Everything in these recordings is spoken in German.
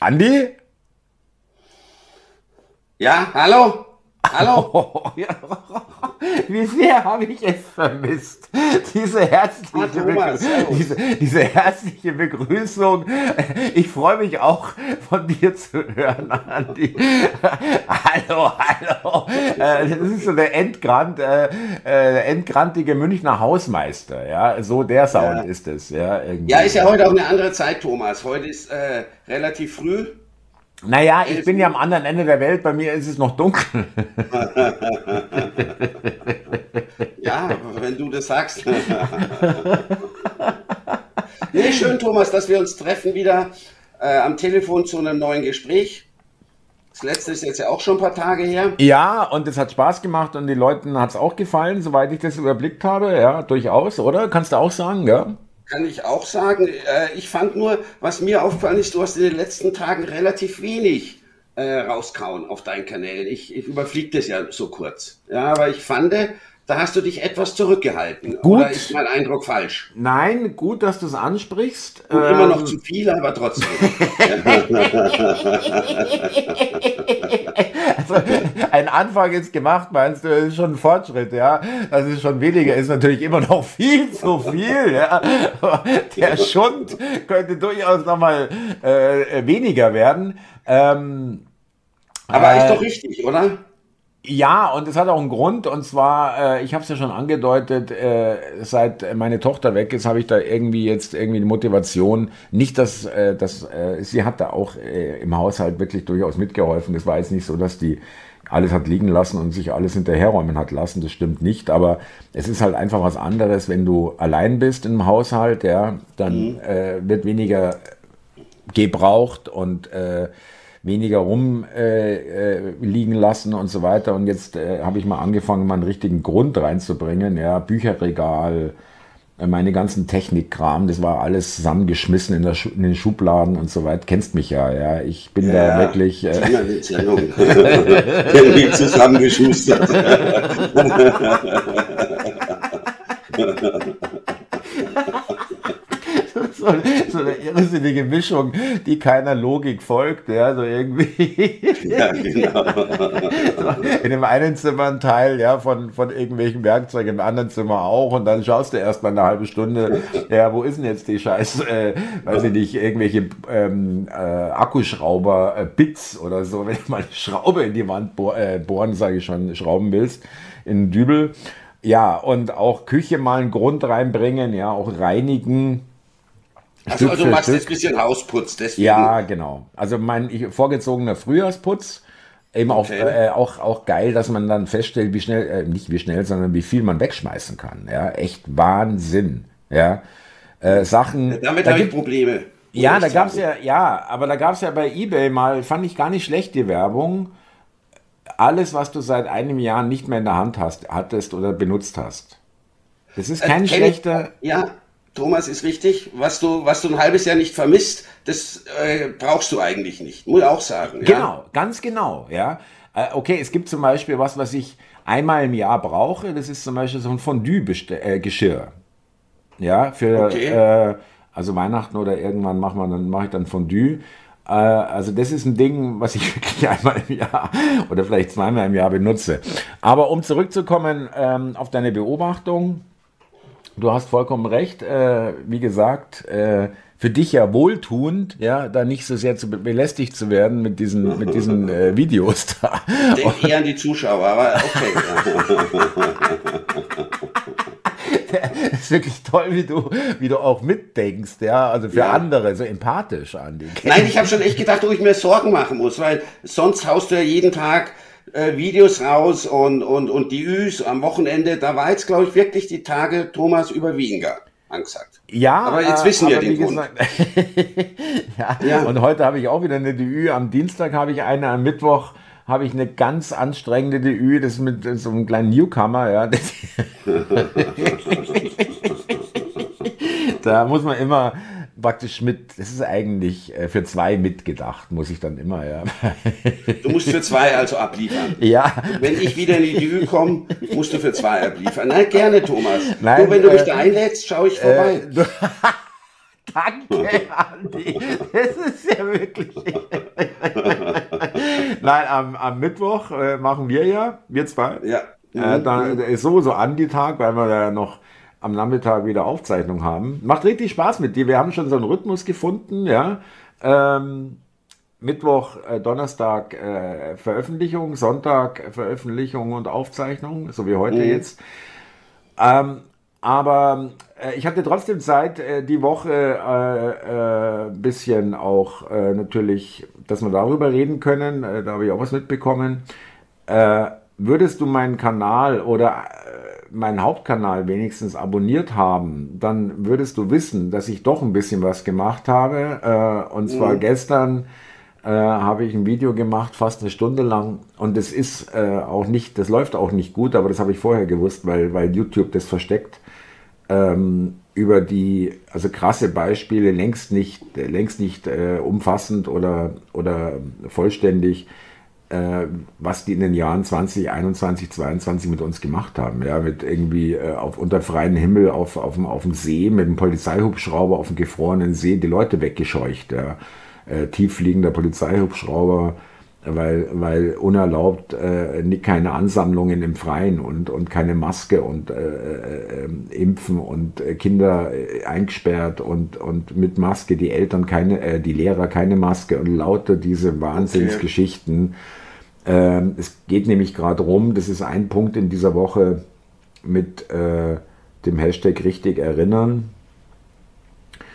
Andi? Ja, hallo? Hallo? Wie sehr habe ich es vermisst. Diese herzliche, Thomas, diese, diese herzliche Begrüßung. Ich freue mich auch von dir zu hören, Andi. Hallo, hallo. Äh, Das ist so der Endgrant, äh, äh, endgrantige Münchner Hausmeister. Ja, so der Sound Ja. ist es. Ja, irgendwie. Ja, ist ja heute auch eine andere Zeit, Thomas. Heute ist äh, relativ früh. Naja, ich bin ja am anderen Ende der Welt. Bei mir ist es noch dunkel. Ja, wenn du das sagst. nee, schön, Thomas, dass wir uns treffen wieder äh, am Telefon zu einem neuen Gespräch. Das letzte ist jetzt ja auch schon ein paar Tage her. Ja, und es hat Spaß gemacht und den Leuten hat es auch gefallen, soweit ich das überblickt habe. Ja, durchaus, oder? Kannst du auch sagen, ja? Kann ich auch sagen. Äh, ich fand nur, was mir aufgefallen ist, du hast in den letzten Tagen relativ wenig äh, rauskauen auf deinen Kanälen. Ich, ich überfliege das ja so kurz. Ja, aber ich fand, da hast du dich etwas zurückgehalten. Gut. Oder ist mein Eindruck falsch? Nein, gut, dass du es ansprichst. Und immer noch Ähm, zu viel, aber trotzdem. Also, ein Anfang ist gemacht, meinst du, das ist schon ein Fortschritt, ja. Das ist schon weniger, ist natürlich immer noch viel zu viel, ja. Der Schund könnte durchaus nochmal äh, weniger werden. Ähm, Aber äh, ist doch richtig, oder? Ja, und es hat auch einen Grund, und zwar, äh, ich habe es ja schon angedeutet, äh, seit meine Tochter weg ist, habe ich da irgendwie jetzt irgendwie die Motivation, nicht, dass, äh, dass äh, sie hat da auch äh, im Haushalt wirklich durchaus mitgeholfen. Das war jetzt nicht so, dass die alles hat liegen lassen und sich alles hinterherräumen hat lassen, das stimmt nicht, aber es ist halt einfach was anderes, wenn du allein bist im Haushalt, ja, dann äh, wird weniger gebraucht und äh, weniger rumliegen äh, äh, liegen lassen und so weiter. Und jetzt äh, habe ich mal angefangen, mal einen richtigen Grund reinzubringen. Ja, Bücherregal, äh, meine ganzen Technikkram, das war alles zusammengeschmissen in, der Schu in den Schubladen und so weiter. Kennst mich ja, ja. Ich bin da wirklich. Äh, eine Sendung. Irgendwie zusammengeschustert. so, so eine irrsinnige Mischung, die keiner Logik folgt, ja, so irgendwie. ja, genau. In dem einen Zimmer ein Teil, ja, von, von irgendwelchen Werkzeugen, im anderen Zimmer auch, und dann schaust du erst mal eine halbe Stunde, ja, wo ist denn jetzt die Scheiß, äh, weiß ich nicht, irgendwelche ähm, äh, Akkuschrauber, äh, Bits oder so, wenn du mal eine Schraube in die Wand bohr, äh, bohren, sage ich schon, schrauben willst, in einen Dübel. Ja, und auch Küche mal einen Grund reinbringen, ja, auch reinigen. Also, Stück also du machst Stück. jetzt ein bisschen Hausputz, deswegen. Ja, genau. Also mein ich, vorgezogener Frühjahrsputz. Eben auch, Okay. äh, auch, auch geil, dass man dann feststellt, wie schnell, äh, nicht wie schnell, sondern wie viel man wegschmeißen kann. Ja, echt Wahnsinn. Ja, äh, Sachen. Damit da habe ich Probleme. ja, da gab's sagen. ja, ja, aber da gab's ja bei eBay mal, fand ich gar nicht schlecht die Werbung. Alles, was du seit einem Jahr nicht mehr in der Hand hast, hattest oder benutzt hast. Das ist kein Äh, kenn ich- schlechter. Ja, Thomas ist richtig. Was du, was du ein halbes Jahr nicht vermisst, das äh, brauchst du eigentlich nicht. Muss ich auch sagen. Ja? Genau, ganz genau, ja. Äh, Okay, es gibt zum Beispiel was, was ich einmal im Jahr brauche. Das ist zum Beispiel so ein Fondue-Geschirr. Ja, für Okay. äh, also Weihnachten oder irgendwann macht man dann mache ich dann Fondue. Äh, also das ist ein Ding, was ich wirklich einmal im Jahr oder vielleicht zweimal im Jahr benutze. Aber um zurückzukommen ähm, auf deine Beobachtung, Du hast vollkommen recht. Äh, wie gesagt, äh, für dich ja wohltuend, ja, da nicht so sehr zu be- belästigt zu werden mit diesen, mit diesen äh, Videos da. Denk eher an die Zuschauer, aber okay. Ja. Es ist wirklich toll, wie du, wie du auch mitdenkst, ja, also für Ja. andere, so empathisch an die. Nein, ich habe schon echt gedacht, ob ich mir Sorgen machen muss, weil sonst haust du ja jeden Tag äh, Videos raus und, und, und die Üs am Wochenende. Da war jetzt, glaube ich, wirklich die Tage Thomas überwiegender angesagt. Ja, Aber jetzt wissen wir aber den wie Grund. ja, Ja. und heute habe ich auch wieder eine DÜ. Am Dienstag habe ich eine, am Mittwoch habe ich eine ganz anstrengende DÜ, das ist mit so einem kleinen Newcomer, ja. Da muss man immer praktisch mit, das ist eigentlich äh, für zwei mitgedacht, muss ich dann immer, ja. Du musst für zwei also abliefern. ja, Wenn ich wieder in die Dü komme, musst du für zwei abliefern. Nein, gerne, Thomas. Nein, Nur wenn du mich äh, da einlädst, schaue ich vorbei. Äh, Danke, Andi. Das ist ja wirklich. Nein, am, am Mittwoch äh, machen wir ja, wir zwei. Ja. Äh, Mhm. da ist sowieso Andi-Tag, weil wir da noch am Nachmittag wieder Aufzeichnung haben. Macht richtig Spaß mit dir. Wir haben schon so einen Rhythmus gefunden, ja. Ähm, Mittwoch, äh, Donnerstag äh, Veröffentlichung, Sonntag äh, Veröffentlichung und Aufzeichnung, so wie heute Mhm. jetzt. Ähm, aber äh, ich hatte trotzdem Zeit, äh, die Woche ein äh, bisschen auch äh, natürlich, dass wir darüber reden können. Äh, da habe ich auch was mitbekommen. Äh, würdest du meinen Kanal oder äh, meinen Hauptkanal wenigstens abonniert haben, dann würdest du wissen, dass ich doch ein bisschen was gemacht habe. Äh, und zwar gestern äh, habe ich ein Video gemacht, fast eine Stunde lang. Und es ist äh, auch nicht, das läuft auch nicht gut, aber das habe ich vorher gewusst, weil, weil YouTube das versteckt. Ähm, über die, also krasse Beispiele, längst nicht, längst nicht äh, umfassend oder, oder vollständig, was die in den Jahren 2021, 22 mit uns gemacht haben. Ja, mit irgendwie äh, auf unter freiem Himmel auf, auf, dem, auf dem See, mit einem Polizeihubschrauber auf dem gefrorenen See die Leute weggescheucht. Ja. Äh, tieffliegender Polizeihubschrauber, weil, weil unerlaubt äh, keine Ansammlungen im Freien und, und keine Maske und äh, äh, äh, Impfen und äh, Kinder äh, eingesperrt und, und mit Maske die Eltern keine, äh, die Lehrer keine Maske und lauter diese Wahnsinnsgeschichten. Ähm, es geht nämlich gerade rum, das ist ein Punkt in dieser Woche mit äh, dem Hashtag richtig erinnern.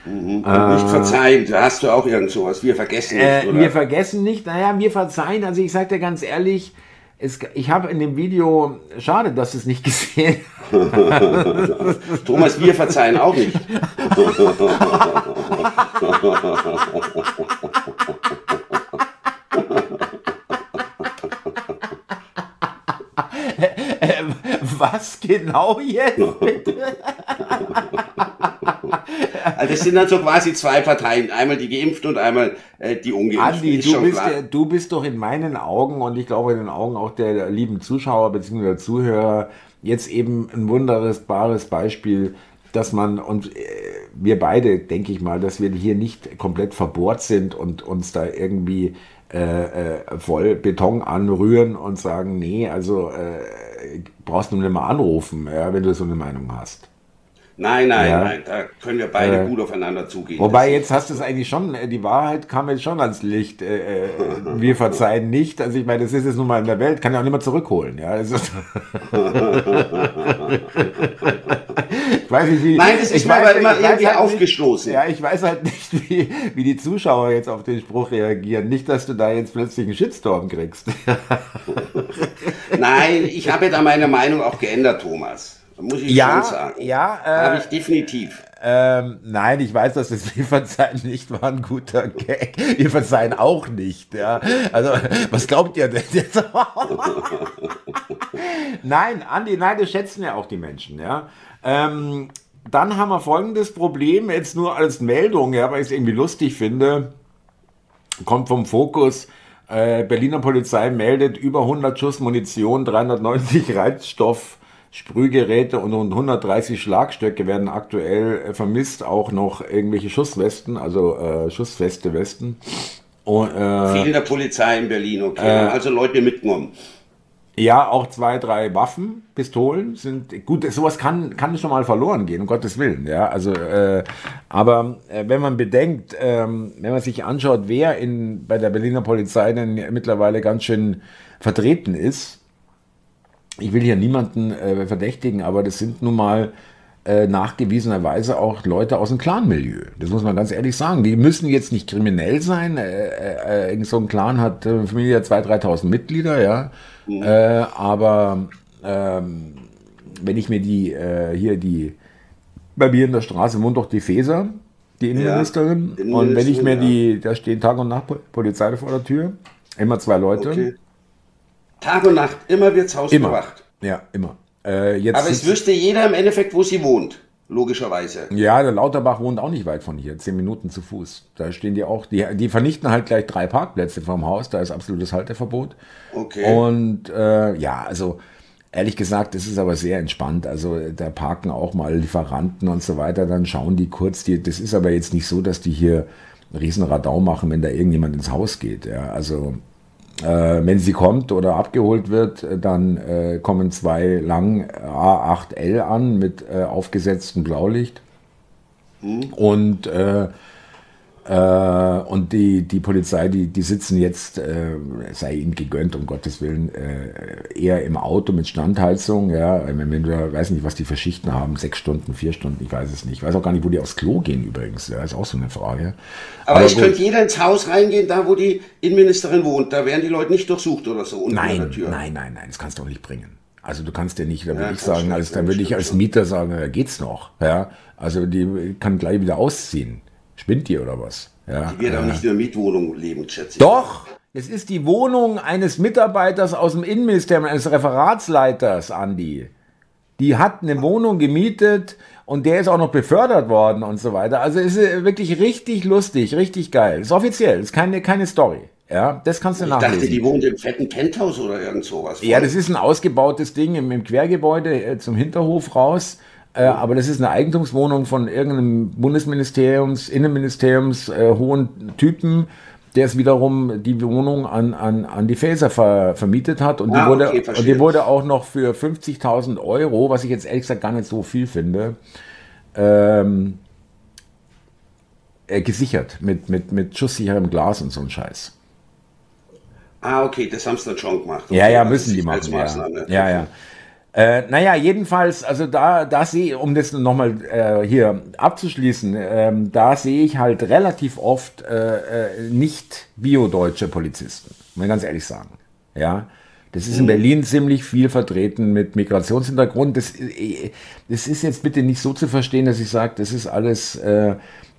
Und nicht verzeihen, da hast du auch irgend sowas. Wir vergessen nicht, Äh, oder? wir vergessen nicht, naja, wir verzeihen. Also ich sage dir ganz ehrlich, es, ich habe in dem Video, schade, dass du es nicht gesehen Thomas, wir verzeihen auch nicht. äh, Was genau jetzt bitte? Also das sind dann so quasi zwei Parteien. Einmal die Geimpften und einmal äh, die Ungeimpften. Andi, du bist, ja- du bist doch in meinen Augen und ich glaube in den Augen auch der lieben Zuschauer bzw. Zuhörer jetzt eben ein wunderbares Beispiel, dass man und äh, wir beide, denke ich mal, dass wir hier nicht komplett verbohrt sind und uns da irgendwie äh, äh, voll Beton anrühren und sagen, nee, also äh, brauchst du nicht mal anrufen, ja, wenn du so eine Meinung hast. Nein, nein, Ja. nein, da können wir beide Äh, gut aufeinander zugehen. Wobei jetzt hast du es eigentlich schon, äh, die Wahrheit kam jetzt schon ans Licht. Äh, äh, wir verzeihen nicht. Also ich meine, das ist jetzt nun mal in der Welt, kann ja auch nicht mehr zurückholen. Ja, ich weiß nicht, wie. Nein, das ist weiß- aber ich immer weiß irgendwie halt aufgestoßen. Nicht, ja, ich weiß halt nicht, wie, wie die Zuschauer jetzt auf den Spruch reagieren. Nicht, dass du da jetzt plötzlich einen Shitstorm kriegst. Nein, ich habe da meine Meinung auch geändert, Thomas. Muss ich schon sagen. ja. Habe Äh, ich definitiv. ähm, nein, ich weiß, dass das Wir verzeihen nicht war ein guter Gag. Wir verzeihen auch nicht. Ja. Also, was glaubt ihr denn jetzt? nein, Andi, nein, das schätzen ja auch die Menschen. Ja. Ähm, dann haben wir folgendes Problem, jetzt nur als Meldung, ja, weil ich es irgendwie lustig finde, kommt vom Fokus. Äh, Berliner Polizei meldet über 100 Schuss Munition, 390 Reizstoff, Sprühgeräte und rund 130 Schlagstöcke werden aktuell äh, vermisst. Auch noch irgendwelche Schusswesten, also äh, schussfeste Westen. Und, äh, Viel in der Polizei in Berlin, okay. äh, also Leute mitgenommen. Ja, auch zwei, drei Waffen, Pistolen sind gut. Sowas kann kann schon mal verloren gehen, um Gottes Willen. Ja, also äh, aber äh, wenn man bedenkt, ähm, wenn man sich anschaut, wer in bei der Berliner Polizei denn mittlerweile ganz schön vertreten ist, ich will hier niemanden äh, verdächtigen, aber das sind nun mal äh, nachgewiesenerweise auch Leute aus dem Clan-Milieu. Das muss man ganz ehrlich sagen. Die müssen jetzt nicht kriminell sein. Äh, äh, irgend so ein Clan hat äh, Familie 2.000, 3.000 Mitglieder, ja. Äh, aber ähm, wenn ich mir die äh, hier die bei mir in der Straße wohnt doch die Feser, die Innenministerin. Innenministerin, und wenn ich mir ja. die, da stehen Tag und Nacht Po- Polizei vor der Tür, immer zwei Leute. Okay. Tag und Nacht, immer wird's Haus Immer. bewacht. Ja, immer. Äh, jetzt Aber es wüsste jeder im Endeffekt, wo sie wohnt. Logischerweise. ja, der Lauterbach wohnt auch nicht weit von hier, zehn Minuten zu Fuß. Da stehen die auch, die, die vernichten halt gleich drei Parkplätze vorm Haus, da ist absolutes Halteverbot. Okay. Und äh, ja, also Ehrlich gesagt, das ist aber sehr entspannt. Also da parken auch mal Lieferanten und so weiter, dann schauen die kurz. Die, das ist aber jetzt nicht so, dass die hier einen riesen Radau machen, wenn da irgendjemand ins Haus geht. Ja, also äh, wenn sie kommt oder abgeholt wird, dann äh, kommen zwei lang A8L an mit äh, aufgesetztem Blaulicht. Mhm. Und äh, und die, die Polizei, die, die sitzen jetzt, äh, sei ihnen gegönnt, um Gottes Willen, äh, eher im Auto mit Standheizung. Ja, wenn, du, weiß nicht, was die für Schichten haben, sechs Stunden, vier Stunden, ich weiß es nicht. Ich weiß auch gar nicht, wo die aufs Klo gehen übrigens. Ja, ist auch so eine Frage. Aber, Aber es könnte jeder ins Haus reingehen, da wo die Innenministerin wohnt. Da werden die Leute nicht durchsucht oder so. Nein, nein, nein, nein, das kannst du auch nicht bringen. Also du kannst ja nicht, da würde ja, ich sagen, als, da würde ich als Mieter sagen, da geht's noch. Ja, also die kann gleich wieder ausziehen. Spinnt die oder was? Ja, die wird äh, auch nicht in der Mietwohnung leben, schätze ich. Doch! Es ist die Wohnung eines Mitarbeiters aus dem Innenministerium, eines Referatsleiters, Andi. Die hat eine Wohnung gemietet und der ist auch noch befördert worden und so weiter. Also ist wirklich richtig lustig, richtig geil. Ist offiziell, ist keine, keine Story. Ja, das kannst du ich nachlesen. Ich dachte, die wohnt im fetten Penthouse oder irgend sowas. Ja, das ist ein ausgebautes Ding im, im Quergebäude äh, zum Hinterhof raus. Äh, aber das ist eine Eigentumswohnung von irgendeinem Bundesministeriums, Innenministeriums äh, hohen Typen, der es wiederum die Wohnung an, an, an die Faser ver, vermietet hat. Und, ah, die wurde, okay, und die wurde auch noch für 50.000 Euro, was ich jetzt ehrlich gesagt gar nicht so viel finde, ähm, äh, gesichert mit, mit, mit schusssicherem Glas und so ein Scheiß. Ah, okay, das haben sie dann schon gemacht. Okay, ja, ja, müssen die machen. Ja. ja, ja. Äh, naja, jedenfalls, also da, da sehe um das nochmal äh, hier abzuschließen, äh, da sehe ich halt relativ oft äh, äh, nicht biodeutsche Polizisten, muss ich ganz ehrlich sagen. Ja, das ist in mhm. Berlin ziemlich viel vertreten mit Migrationshintergrund. Das, äh, das ist jetzt bitte nicht so zu verstehen, dass ich sage, das ist alles äh,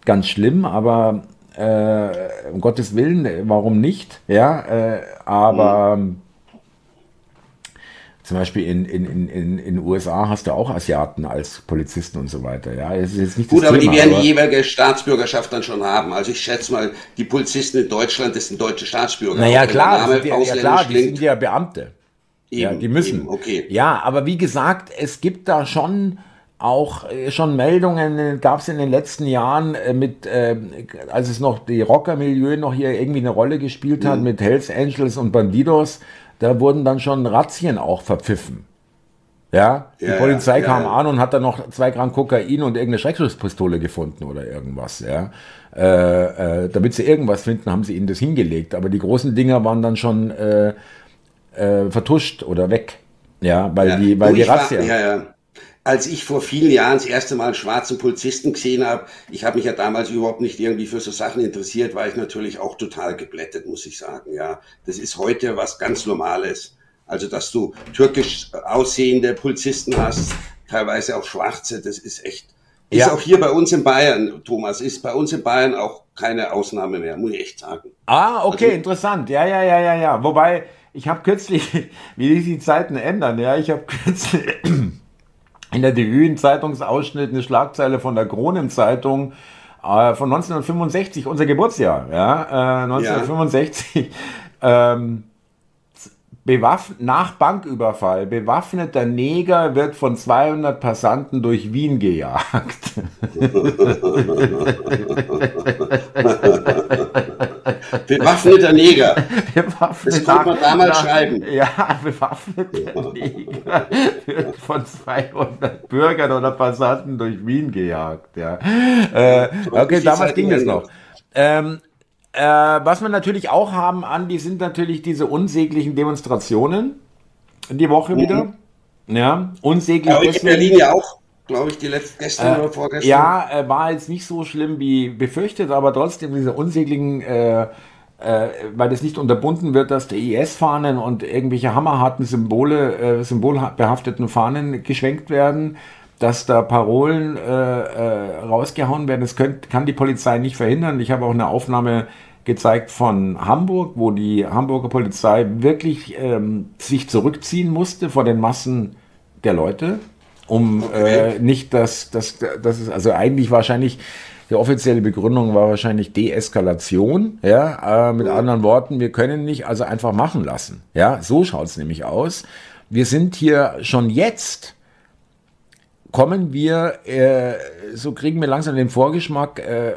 ganz schlimm, aber äh, um Gottes Willen, warum nicht? Ja, äh, aber mhm zum Beispiel in in in in in USA hast du auch Asiaten als Polizisten und so weiter. Ja, es ist jetzt nicht Gut, aber Thema, die werden aber die jeweilige Staatsbürgerschaft dann schon haben. Also ich schätze mal, die Polizisten in Deutschland, das sind deutsche Staatsbürger. Naja, klar, die, ja, klar, die sind ja Beamte. Eben, ja, die müssen. Eben, okay. Ja, aber wie gesagt, es gibt da schon auch äh, schon Meldungen äh, gab es in den letzten Jahren äh, mit, äh, als es noch die Rockermilieu noch hier irgendwie eine Rolle gespielt hat mhm. mit Hells Angels und Bandidos, da wurden dann schon Razzien auch verpfiffen. Ja, die ja, Polizei ja, kam ja. an und hat dann noch zwei Gramm Kokain und irgendeine Schreckschusspistole gefunden oder irgendwas, ja. Äh, äh, damit sie irgendwas finden, haben sie ihnen das hingelegt. Aber die großen Dinger waren dann schon äh, äh vertuscht oder weg. Ja, weil die, weil die Razzia. ja als ich vor vielen Jahren das erste Mal einen schwarzen Polizisten gesehen habe, ich habe mich ja damals überhaupt nicht irgendwie für so Sachen interessiert, war ich natürlich auch total geblättet, muss ich sagen. Ja, das ist heute was ganz Normales. Also, dass du türkisch aussehende Polizisten hast, teilweise auch schwarze, das ist echt. Ist ja. auch hier bei uns in Bayern, Thomas, ist bei uns in Bayern auch keine Ausnahme mehr, muss ich echt sagen. Ah, okay, also, interessant. Ja, ja, ja, ja, ja. Wobei, ich habe kürzlich, wie sich die Zeiten ändern, ja, ich habe kürzlich in der DÜ Zeitungsausschnitt eine Schlagzeile von der Kronenzeitung äh, von 1965, unser Geburtsjahr, ja, äh, 1965. Ja. Ähm, Bewaff nach Banküberfall, bewaffneter Neger wird von 200 Passanten durch Wien gejagt. Bewaffneter Neger. Bewaffneter, das konnte man damals nach, schreiben. Ja, bewaffneter Neger wird von 200 Bürgern oder Passanten durch Wien gejagt. Ja. Äh, okay, damals ging das noch. Ähm, äh, was wir natürlich auch haben, Andi, sind natürlich diese unsäglichen Demonstrationen. Die Woche mhm. wieder. Ja, unsäglich. Aber in Berlin ja auch glaube ich, die letzte gestern äh, oder vorgestern. Ja, äh, war jetzt nicht so schlimm wie befürchtet, aber trotzdem diese unsäglichen, äh, äh, weil das nicht unterbunden wird, dass die IS-Fahnen und irgendwelche hammerharten Symbole, äh, symbolbehafteten Fahnen geschwenkt werden, dass da Parolen äh, rausgehauen werden. Das könnt, kann die Polizei nicht verhindern. Ich habe auch eine Aufnahme gezeigt von Hamburg, wo die Hamburger Polizei wirklich ähm, sich zurückziehen musste vor den Massen der Leute um okay. äh, nicht, dass das, das ist also eigentlich wahrscheinlich die offizielle Begründung war wahrscheinlich Deeskalation. Ja, äh, mit anderen Worten, wir können nicht also einfach machen lassen. Ja, so schaut's nämlich aus. wir sind hier schon jetzt kommen wir, äh, so kriegen wir langsam den Vorgeschmack, äh,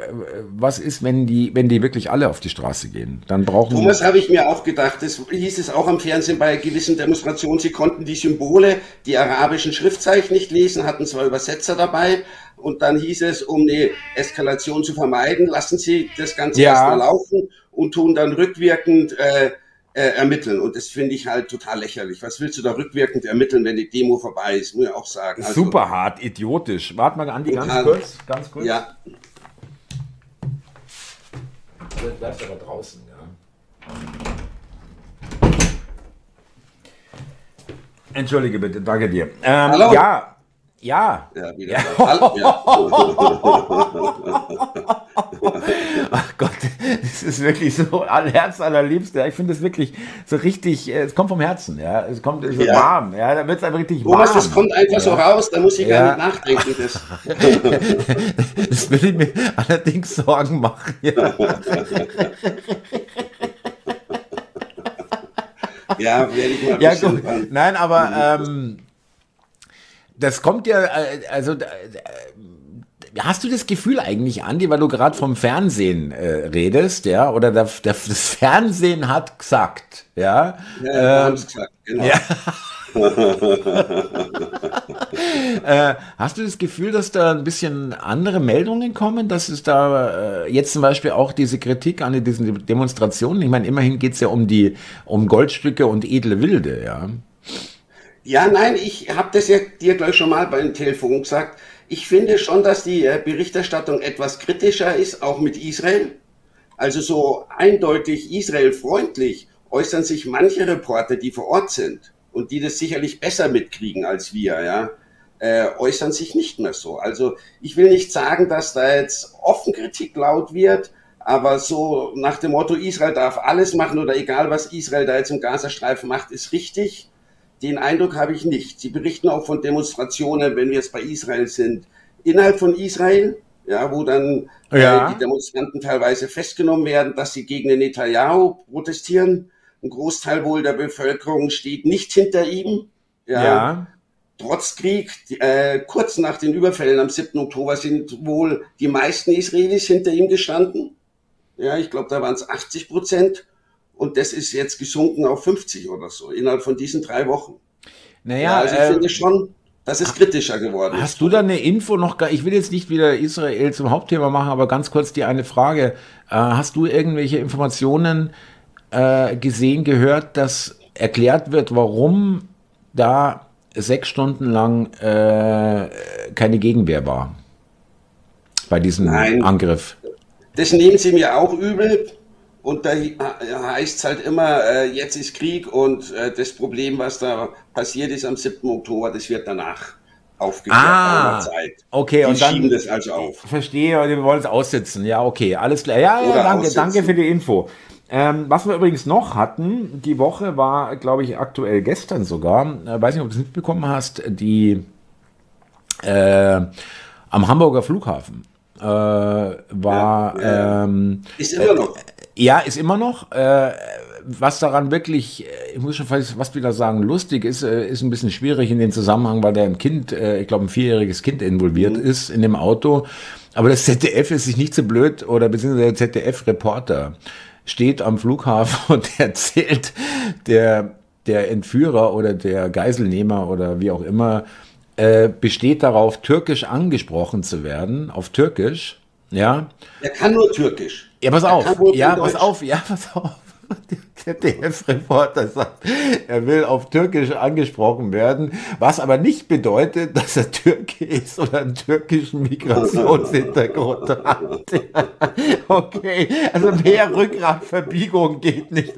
was ist, wenn die, wenn die wirklich alle auf die Straße gehen? Dann brauchen Thomas habe ich mir auch gedacht, das hieß es auch am Fernsehen bei gewissen Demonstrationen, sie konnten die Symbole, die arabischen Schriftzeichen nicht lesen, hatten zwar Übersetzer dabei, und dann hieß es, um eine Eskalation zu vermeiden, lassen Sie das Ganze ja. erstmal laufen und tun dann rückwirkend äh, äh, ermitteln. Und das finde ich halt total lächerlich. Was willst du da rückwirkend ermitteln, wenn die Demo vorbei ist? Muss ich auch sagen. Also, Super hart, idiotisch. Warte mal, Andi, ganz kurz. Ganz kurz. Ja. Du bleibst aber draußen, ja. Entschuldige bitte, danke dir. Ähm, Hallo? Ja, ja. Ja, wieder. Ja. ja. Ach Gott, das ist wirklich so Herz allerliebste. Ich finde es wirklich so richtig, äh, es kommt vom Herzen, ja. Es kommt so ja. warm, ja. Da wird es einfach richtig Thomas, warm. das kommt einfach ja. so raus, da muss ich gar nicht nachdenken. Das. das würde ich mir allerdings Sorgen machen, ja. ja, werde ich mal ja, gut. Nein, aber ähm, das kommt ja, äh, also hast du das Gefühl eigentlich, Andi, weil du gerade vom Fernsehen äh, redest, ja, oder der, der, das Fernsehen hat gesagt, ja? Ja, ähm, gesagt, genau. Ja. äh, hast du das Gefühl, dass da ein bisschen andere Meldungen kommen, dass es da äh, jetzt zum Beispiel auch diese Kritik an diesen Demonstrationen, ich meine, immerhin geht es ja um die um Goldstücke und edle Wilde, ja. Ja, nein, ich habe das ja dir gleich schon mal beim Telefon gesagt. Ich finde schon, dass die äh, Berichterstattung etwas kritischer ist, auch mit Israel. Also so eindeutig israelfreundlich äußern sich manche Reporter, die vor Ort sind und die das sicherlich besser mitkriegen als wir, ja, äh, äußern sich nicht mehr so. Also ich will nicht sagen, dass da jetzt offen Kritik laut wird, aber so nach dem Motto, Israel darf alles machen oder egal was Israel da jetzt im Gazastreifen macht, ist richtig. Den Eindruck habe ich nicht. Sie berichten auch von Demonstrationen, wenn wir jetzt bei Israel sind, innerhalb von Israel, ja, wo dann äh, ja. äh, die Demonstranten teilweise festgenommen werden, dass sie gegen den Netanyahu protestieren. Ein Großteil wohl der Bevölkerung steht nicht hinter ihm. Ja. ja. Trotz Krieg, äh, kurz nach den Überfällen am 7. Oktober sind wohl die meisten Israelis hinter ihm gestanden. Ja, ich glaube, da waren es 80 Prozent und das ist jetzt gesunken auf 50 oder so innerhalb von diesen drei Wochen. Naja, ja, also ich äh, finde schon, das ist kritischer geworden. Hast du da eine Info noch? Ich will jetzt nicht wieder Israel zum Hauptthema machen, aber ganz kurz die eine Frage. Äh, hast du irgendwelche Informationen äh, gesehen, gehört, dass erklärt wird, warum da sechs Stunden lang äh, keine Gegenwehr war bei diesem Nein, Angriff? Das nehmen sie mir auch übel. Und da heißt es halt immer, äh, jetzt ist Krieg und äh, das Problem, was da passiert ist am 7. Oktober, das wird danach aufgeklärt. Ah, okay. Die und dann, schieben das also auf. Verstehe, wir wollen es aussitzen. Ja, okay, alles klar. Ja, ja, danke, aussitzen. danke für die Info. Ähm, was wir übrigens noch hatten, die Woche war, glaube ich, aktuell gestern sogar, äh, weiß nicht, ob du es mitbekommen hast, die äh, am Hamburger Flughafen äh, war. Ja, ähm, ist immer noch. Ja, ist immer noch. Äh, was daran wirklich, äh, ich muss schon fast wieder sagen, lustig ist, äh, ist ein bisschen schwierig in dem Zusammenhang, weil da ein Kind, äh, ich glaube ein vierjähriges Kind involviert mhm. ist in dem Auto. Aber das ZDF ist sich nicht so blöd oder beziehungsweise der ZDF-Reporter steht am Flughafen und erzählt der, der Entführer oder der Geiselnehmer oder wie auch immer, äh, besteht darauf, türkisch angesprochen zu werden, auf Türkisch. Ja. Er kann nur Türkisch. Ja, pass auf. Ja, pass auf. Ja, pass auf. Der ZDF-Reporter sagt, er will auf Türkisch angesprochen werden, was aber nicht bedeutet, dass er Türke ist oder einen türkischen Migrationshintergrund hat. okay, also mehr Rückgratverbiegung geht nicht.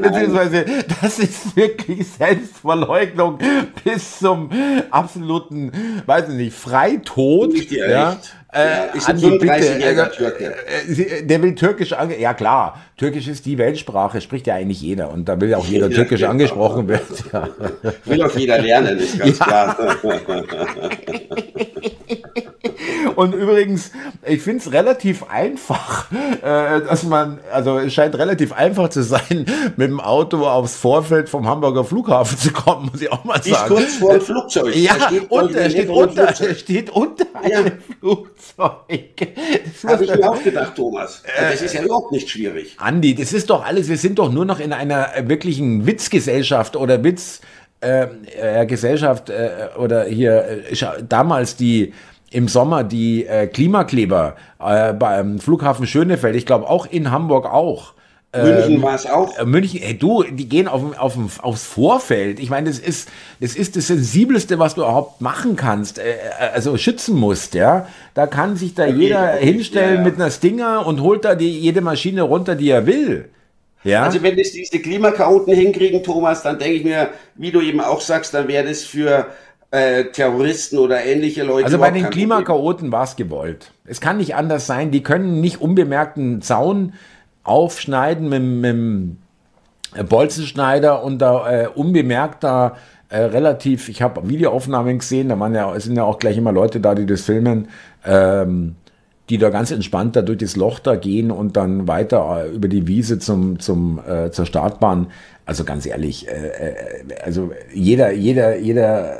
Beziehungsweise, das ist wirklich Selbstverleugnung bis zum absoluten, weiß ich nicht, Freitod. Nicht ja. Echt. Äh, ist Andi, bitte, also, Türke. Äh, der will Türkisch ange Ja klar, Türkisch ist die Weltsprache, spricht ja eigentlich jeder und da will ja auch jeder Türkisch genau. angesprochen werden. Ja. Will auch jeder lernen, ist ganz ja. klar. Und übrigens, ich finde es relativ einfach, äh, dass man, also es scheint relativ einfach zu sein, mit dem Auto aufs Vorfeld vom Hamburger Flughafen zu kommen, muss ich auch mal sagen. Ist kurz vor dem Flugzeug. Ja, unter, steht unter, Flugzeug. steht unter ja. einem Flugzeug. Habe ich mir auch gedacht, Thomas. Äh, das ist ja überhaupt nicht schwierig. Andi, das ist doch alles, wir sind doch nur noch in einer wirklichen Witzgesellschaft oder Witz äh, äh, Gesellschaft äh, oder hier äh, damals die im Sommer die äh, Klimakleber äh, beim Flughafen Schönefeld, ich glaube auch in Hamburg auch. München ähm, war es auch. Äh, München, ey, du, die gehen auf, auf, aufs Vorfeld. Ich meine, das ist, das ist das Sensibelste, was du überhaupt machen kannst, äh, also schützen musst, ja. Da kann sich da jeder hinstellen ja. mit einer Stinger und holt da die, jede Maschine runter, die er will. Ja. Also wenn es diese Klimakaoten hinkriegen, Thomas, dann denke ich mir, wie du eben auch sagst, dann wäre das für äh, Terroristen oder ähnliche Leute. Also bei den Klimakaoten war es gewollt. Es kann nicht anders sein. Die können nicht unbemerkten Zaun aufschneiden mit, mit dem Bolzenschneider und da äh, unbemerkt da äh, relativ, ich habe Videoaufnahmen gesehen, da waren ja, sind ja auch gleich immer Leute da, die das filmen. Ähm, die da ganz entspannt da durch das Loch da gehen und dann weiter äh, über die Wiese zum, zum, äh, zur Startbahn. Also ganz ehrlich, äh, äh, also jeder, jeder, jeder,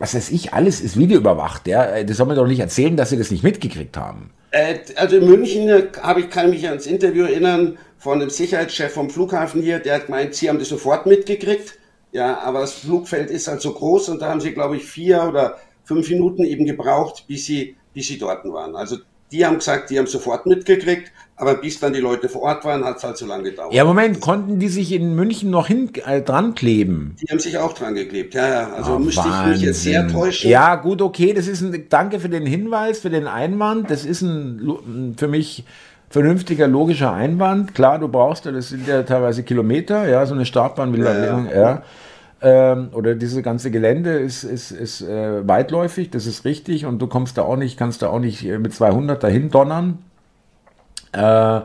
was weiß ich, alles ist videoüberwacht. Ja? Das soll man doch nicht erzählen, dass sie das nicht mitgekriegt haben. Äh, also in München habe ich, kann mich ans Interview erinnern von dem Sicherheitschef vom Flughafen hier, der hat gemeint, sie haben das sofort mitgekriegt. Ja, aber das Flugfeld ist halt so groß und da haben sie, glaube ich, vier oder fünf Minuten eben gebraucht, bis sie bis sie dort waren. Also die haben gesagt, die haben sofort mitgekriegt, aber bis dann die Leute vor Ort waren, hat es halt so lange gedauert. Ja, Moment, konnten die sich in München noch hin, äh, dran kleben? Die haben sich auch dran geklebt, ja, ja. Also oh, müsste Wahnsinn. ich mich jetzt sehr täuschen. Ja, gut, okay, das ist ein, danke für den Hinweis, für den Einwand. Das ist ein, für mich vernünftiger, logischer Einwand. Klar, du brauchst, das sind ja teilweise Kilometer, ja, so eine Startbahn will ja, ja. ja ähm, oder diese ganze Gelände ist, ist, ist äh, weitläufig, das ist richtig und du kommst da auch nicht, kannst da auch nicht äh, mit 200 dahin donnern. Äh,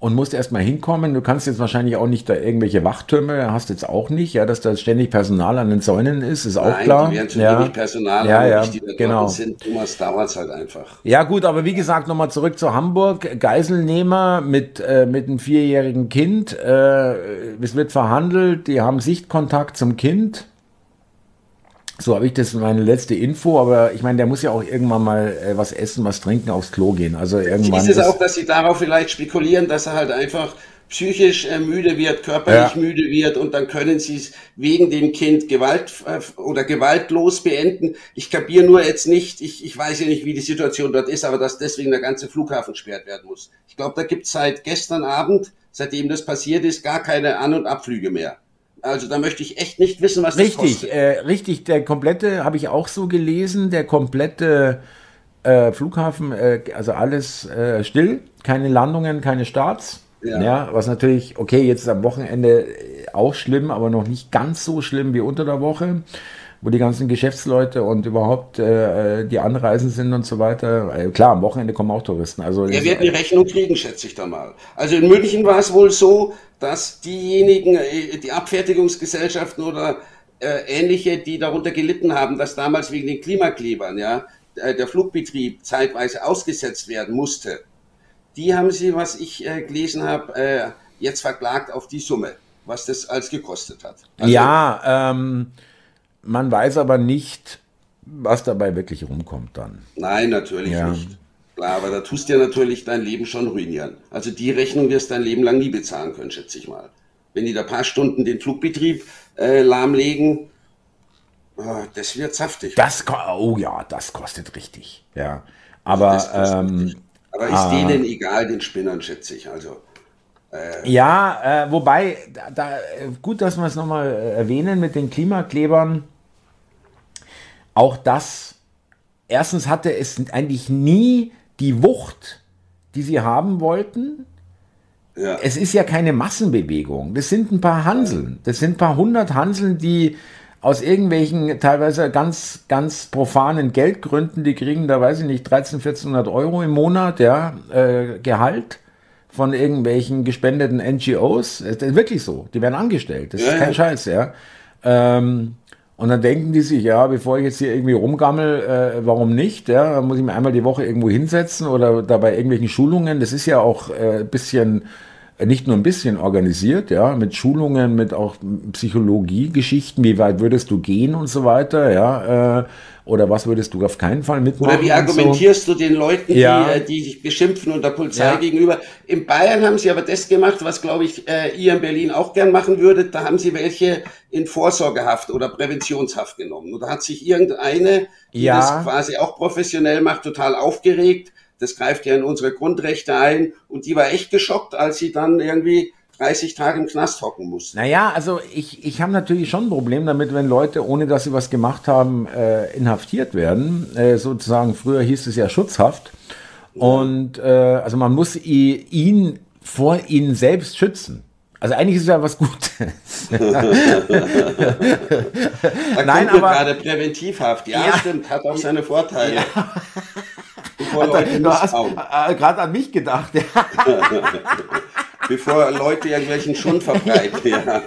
und musst erstmal hinkommen. Du kannst jetzt wahrscheinlich auch nicht da irgendwelche Wachtürme, hast jetzt auch nicht, ja, dass da ständig Personal an den Zäunen ist, ist auch Nein, klar. Die werden schon ja. wenig Personal ja, ja, die da genau. sind. Thomas dauert halt einfach. Ja, gut, aber wie gesagt, nochmal zurück zu Hamburg. Geiselnehmer mit, äh, mit einem vierjährigen Kind. Äh, es wird verhandelt, die haben Sichtkontakt zum Kind. So habe ich das meine letzte Info, aber ich meine, der muss ja auch irgendwann mal äh, was essen, was trinken, aufs Klo gehen. Also irgendwann. Ist es auch, dass sie darauf vielleicht spekulieren, dass er halt einfach psychisch äh, müde wird, körperlich ja. müde wird und dann können sie es wegen dem Kind Gewalt äh, oder gewaltlos beenden. Ich kapiere nur jetzt nicht, ich, ich weiß ja nicht, wie die Situation dort ist, aber dass deswegen der ganze Flughafen gesperrt werden muss. Ich glaube, da gibt es seit gestern Abend, seitdem das passiert ist, gar keine An- und Abflüge mehr. Also da möchte ich echt nicht wissen, was richtig, das kostet. Äh, richtig, der komplette, habe ich auch so gelesen, der komplette äh, Flughafen, äh, also alles äh, still, keine Landungen, keine Starts. Ja. ja. was natürlich, okay, jetzt am Wochenende auch schlimm, aber noch nicht ganz so schlimm wie unter der Woche wo die ganzen Geschäftsleute und überhaupt äh, die Anreisen sind und so weiter. Äh, klar, am Wochenende kommen auch Touristen. Also er wird die Rechnung kriegen, schätze ich dann mal. Also in München war es wohl so, dass diejenigen, äh, die Abfertigungsgesellschaften oder äh, ähnliche, die darunter gelitten haben, dass damals wegen den Klimaklebern ja äh, der Flugbetrieb zeitweise ausgesetzt werden musste, die haben sie, was ich äh, gelesen habe, äh, jetzt verklagt auf die Summe, was das als gekostet hat. Also, ja, ähm, man weiß aber nicht, was dabei wirklich rumkommt dann. Nein, natürlich ja. nicht. Klar, aber da tust du ja natürlich dein Leben schon ruinieren. Also die Rechnung wirst du dein Leben lang nie bezahlen können, schätze ich mal. Wenn die da paar Stunden den Flugbetrieb äh, lahmlegen, oh, das wird saftig. Das, oh ja, das kostet richtig. Ja, aber ähm, aber ist äh, denen egal, den Spinnern, schätze ich. Also äh, ja, äh, wobei, da, da, gut, dass wir es nochmal erwähnen mit den Klimaklebern. Auch das, erstens hatte es eigentlich nie die Wucht, die sie haben wollten. Ja. Es ist ja keine Massenbewegung. Das sind ein paar Hanseln. Das sind ein paar hundert Hanseln, die aus irgendwelchen teilweise ganz, ganz profanen Geldgründen, die kriegen da, weiß ich nicht, 13, 1400 Euro im Monat, ja, äh, Gehalt von irgendwelchen gespendeten NGOs. Das ist wirklich so. Die werden angestellt. Das ja, ist kein ja. Scheiß, ja. Ähm, Und dann denken die sich, ja, bevor ich jetzt hier irgendwie rumgammel, äh, warum nicht? Ja, muss ich mir einmal die Woche irgendwo hinsetzen oder dabei irgendwelchen Schulungen. Das ist ja auch äh, bisschen nicht nur ein bisschen organisiert, ja, mit Schulungen, mit auch Psychologiegeschichten, wie weit würdest du gehen und so weiter, ja, äh, oder was würdest du auf keinen Fall mitmachen? Oder wie argumentierst so? du den Leuten, die, ja. äh, die sich beschimpfen und der Polizei ja. gegenüber? In Bayern haben sie aber das gemacht, was, glaube ich, äh, ihr in Berlin auch gern machen würdet. Da haben sie welche in Vorsorgehaft oder Präventionshaft genommen. Und da hat sich irgendeine, die ja. das quasi auch professionell macht, total aufgeregt das greift ja in unsere Grundrechte ein. Und die war echt geschockt, als sie dann irgendwie 30 Tage im Knast hocken muss. Naja, also ich, ich habe natürlich schon ein Problem damit, wenn Leute, ohne dass sie was gemacht haben, äh, inhaftiert werden. Äh, sozusagen, früher hieß es ja Schutzhaft. Und äh, also man muss ihn vor ihnen selbst schützen. Also eigentlich ist es ja was Gutes. Nein, aber gerade Präventivhaft. Ja, ja, stimmt, hat auch seine Vorteile. Ja. Leute du hast äh, gerade an mich gedacht. Bevor Leute irgendwelchen Schund verbreiten. Ja.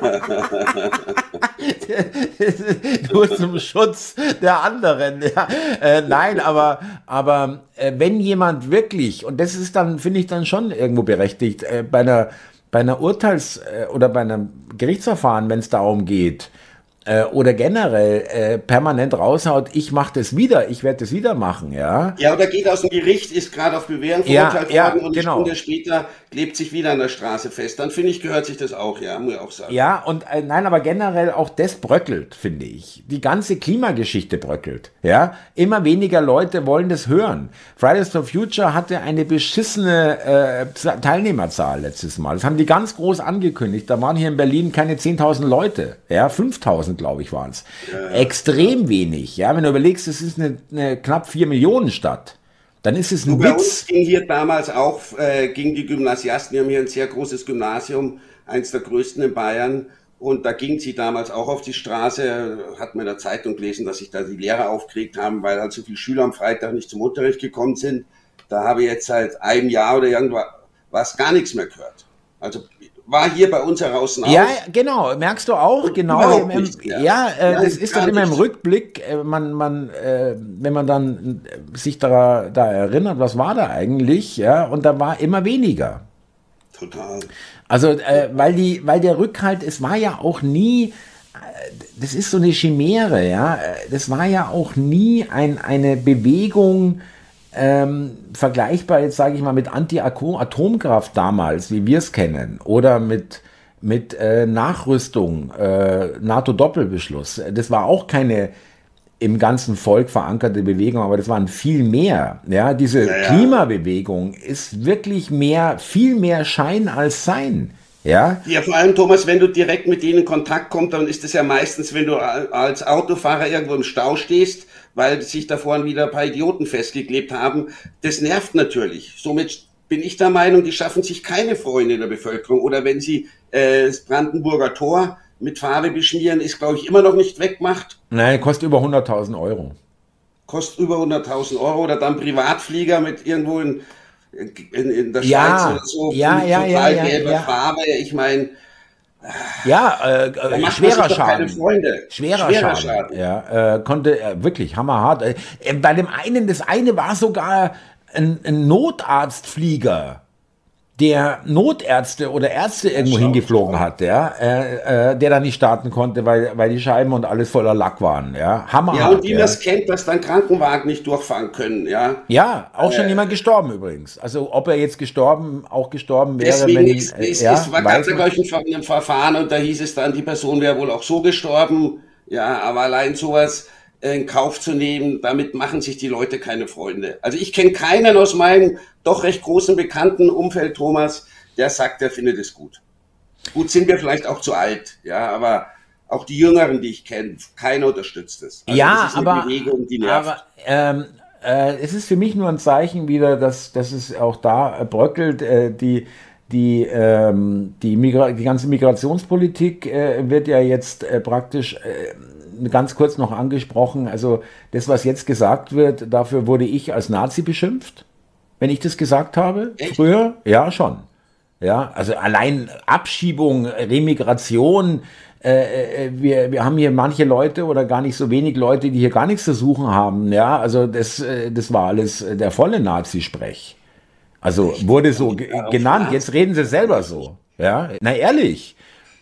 Nur zum Schutz der anderen. Ja. Äh, nein, aber, aber äh, wenn jemand wirklich, und das ist dann, finde ich dann schon irgendwo berechtigt, äh, bei einer, bei einer Urteils- äh, oder bei einem Gerichtsverfahren, wenn es darum geht, äh, oder generell äh, permanent raushaut, ich mache das wieder, ich werde das wieder machen, ja. Ja, oder geht aus dem Gericht, ist gerade auf Bewährung verurteilt ja, worden ja, und genau. eine Stunde später klebt sich wieder an der Straße fest. Dann finde ich, gehört sich das auch, ja, muss ich auch sagen. Ja, und äh, nein, aber generell auch das bröckelt, finde ich. Die ganze Klimageschichte bröckelt, ja. Immer weniger Leute wollen das hören. Fridays for Future hatte eine beschissene äh, Teilnehmerzahl letztes Mal. Das haben die ganz groß angekündigt. Da waren hier in Berlin keine 10.000 Leute, ja, 5.000 glaube ich, waren es. Ja, Extrem wenig. Ja, wenn du überlegst, es ist eine, eine knapp 4 Millionen Stadt. Dann ist es ein Bei Witz. uns ging hier damals auch, äh, ging die Gymnasiasten, wir haben hier ein sehr großes Gymnasium, eins der größten in Bayern. Und da ging sie damals auch auf die Straße, hat mir in der Zeitung gelesen, dass sich da die Lehrer aufgeregt haben, weil halt so viele Schüler am Freitag nicht zum Unterricht gekommen sind. Da habe ich jetzt seit einem Jahr oder irgendwas gar nichts mehr gehört. Also war hier bei uns heraus. Ja, genau, merkst du auch, genau. Im, im, ja, äh, ja, das ist doch immer im Rückblick, äh, man, man, äh, wenn man dann sich da, da erinnert, was war da eigentlich, ja, und da war immer weniger. Total. Also, äh, weil, die, weil der Rückhalt, es war ja auch nie, äh, das ist so eine Chimäre, ja, äh, das war ja auch nie ein, eine Bewegung, ähm, vergleichbar jetzt sage ich mal mit Anti-Atomkraft damals, wie wir es kennen, oder mit mit äh, Nachrüstung, äh, NATO-Doppelbeschluss. Das war auch keine im ganzen Volk verankerte Bewegung, aber das waren viel mehr. Ja, diese ja, ja. Klimabewegung ist wirklich mehr, viel mehr Schein als Sein. Ja? ja, vor allem Thomas, wenn du direkt mit denen in Kontakt kommst, dann ist es ja meistens, wenn du als Autofahrer irgendwo im Stau stehst, weil sich da vorne wieder ein paar Idioten festgeklebt haben. Das nervt natürlich. Somit bin ich der Meinung, die schaffen sich keine Freunde in der Bevölkerung. Oder wenn sie äh, das Brandenburger Tor mit Farbe beschmieren, ist, glaube ich, immer noch nicht wegmacht. Nein, kostet über 100.000 Euro. Kostet über 100.000 Euro. Oder dann Privatflieger mit irgendwo in, in, in der ja, Schweiz oder so. Ja, ja, ja, ja, ja. Farbe. Ich meine, ja, äh, äh schwerer Schaden. Schwerer, schwerer Schaden. Schaden. Ja, äh, konnte äh, wirklich hammerhart. Äh, bei dem einen, das eine war sogar ein, ein Notarztflieger der Notärzte oder Ärzte irgendwo Schau, hingeflogen hat, ja, äh, äh, der dann nicht starten konnte, weil, weil die Scheiben und alles voller Lack waren, ja. Hammer. Ja, und wie ja. das kennt, dass dann Krankenwagen nicht durchfahren können, ja. Ja, auch schon äh, jemand gestorben übrigens. Also ob er jetzt gestorben, auch gestorben wäre, deswegen wenn ist, äh, ist, ja, ist, war ganz ein Verfahren und da hieß es dann, die Person wäre wohl auch so gestorben, ja, aber allein sowas in Kauf zu nehmen, damit machen sich die Leute keine Freunde. Also ich kenne keinen aus meinem doch recht großen bekannten Umfeld, Thomas, der sagt, der findet es gut. Gut sind wir vielleicht auch zu alt, ja, aber auch die Jüngeren, die ich kenne, keiner unterstützt es. Also ja, es aber, Bewegung, aber ähm, äh, es ist für mich nur ein Zeichen wieder, dass, dass es auch da bröckelt. Äh, die die, ähm, die, Migra die ganze Migrationspolitik äh, wird ja jetzt äh, praktisch äh, ganz kurz noch angesprochen, also das, was jetzt gesagt wird, dafür wurde ich als Nazi beschimpft, wenn ich das gesagt habe. Echt? Früher? Ja, schon. Ja, also allein Abschiebung, Remigration, äh, äh, wir, wir haben hier manche Leute oder gar nicht so wenig Leute, die hier gar nichts zu suchen haben. Ja, also das, äh, das war alles der volle Nazi-Sprech. Also wurde so genannt. Jetzt reden sie selber so. Ja, na ehrlich,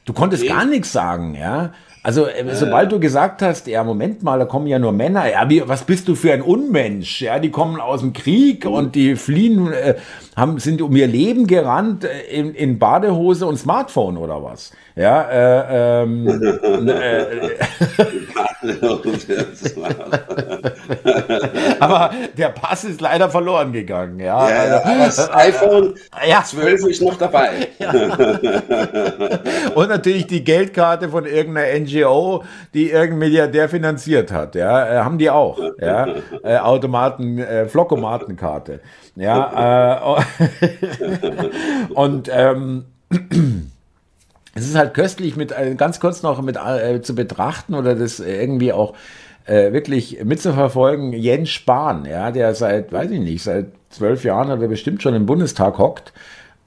du konntest gar nichts sagen. Ja, also, äh, sobald du gesagt hast, ja, Moment mal, da kommen ja nur Männer, ja, wie, was bist du für ein Unmensch? Ja, die kommen aus dem Krieg mhm. und die fliehen, äh, haben, sind um ihr Leben gerannt äh, in, in Badehose und Smartphone oder was? Ja, äh, ähm, äh, aber der Pass ist leider verloren gegangen. Ja, ja, also, das iPhone ja. 12 ist noch dabei. Ja. Und natürlich die Geldkarte von irgendeiner NGO, die irgendein Milliardär finanziert hat. Ja, äh, haben die auch. Ja, äh, Automaten, äh, Flockomatenkarte. Ja, äh, und ähm, es ist halt köstlich mit äh, ganz kurz noch mit äh, zu betrachten oder das irgendwie auch äh, wirklich mitzuverfolgen. Jens Spahn, ja, der seit, weiß ich nicht, seit zwölf Jahren oder bestimmt schon im Bundestag hockt,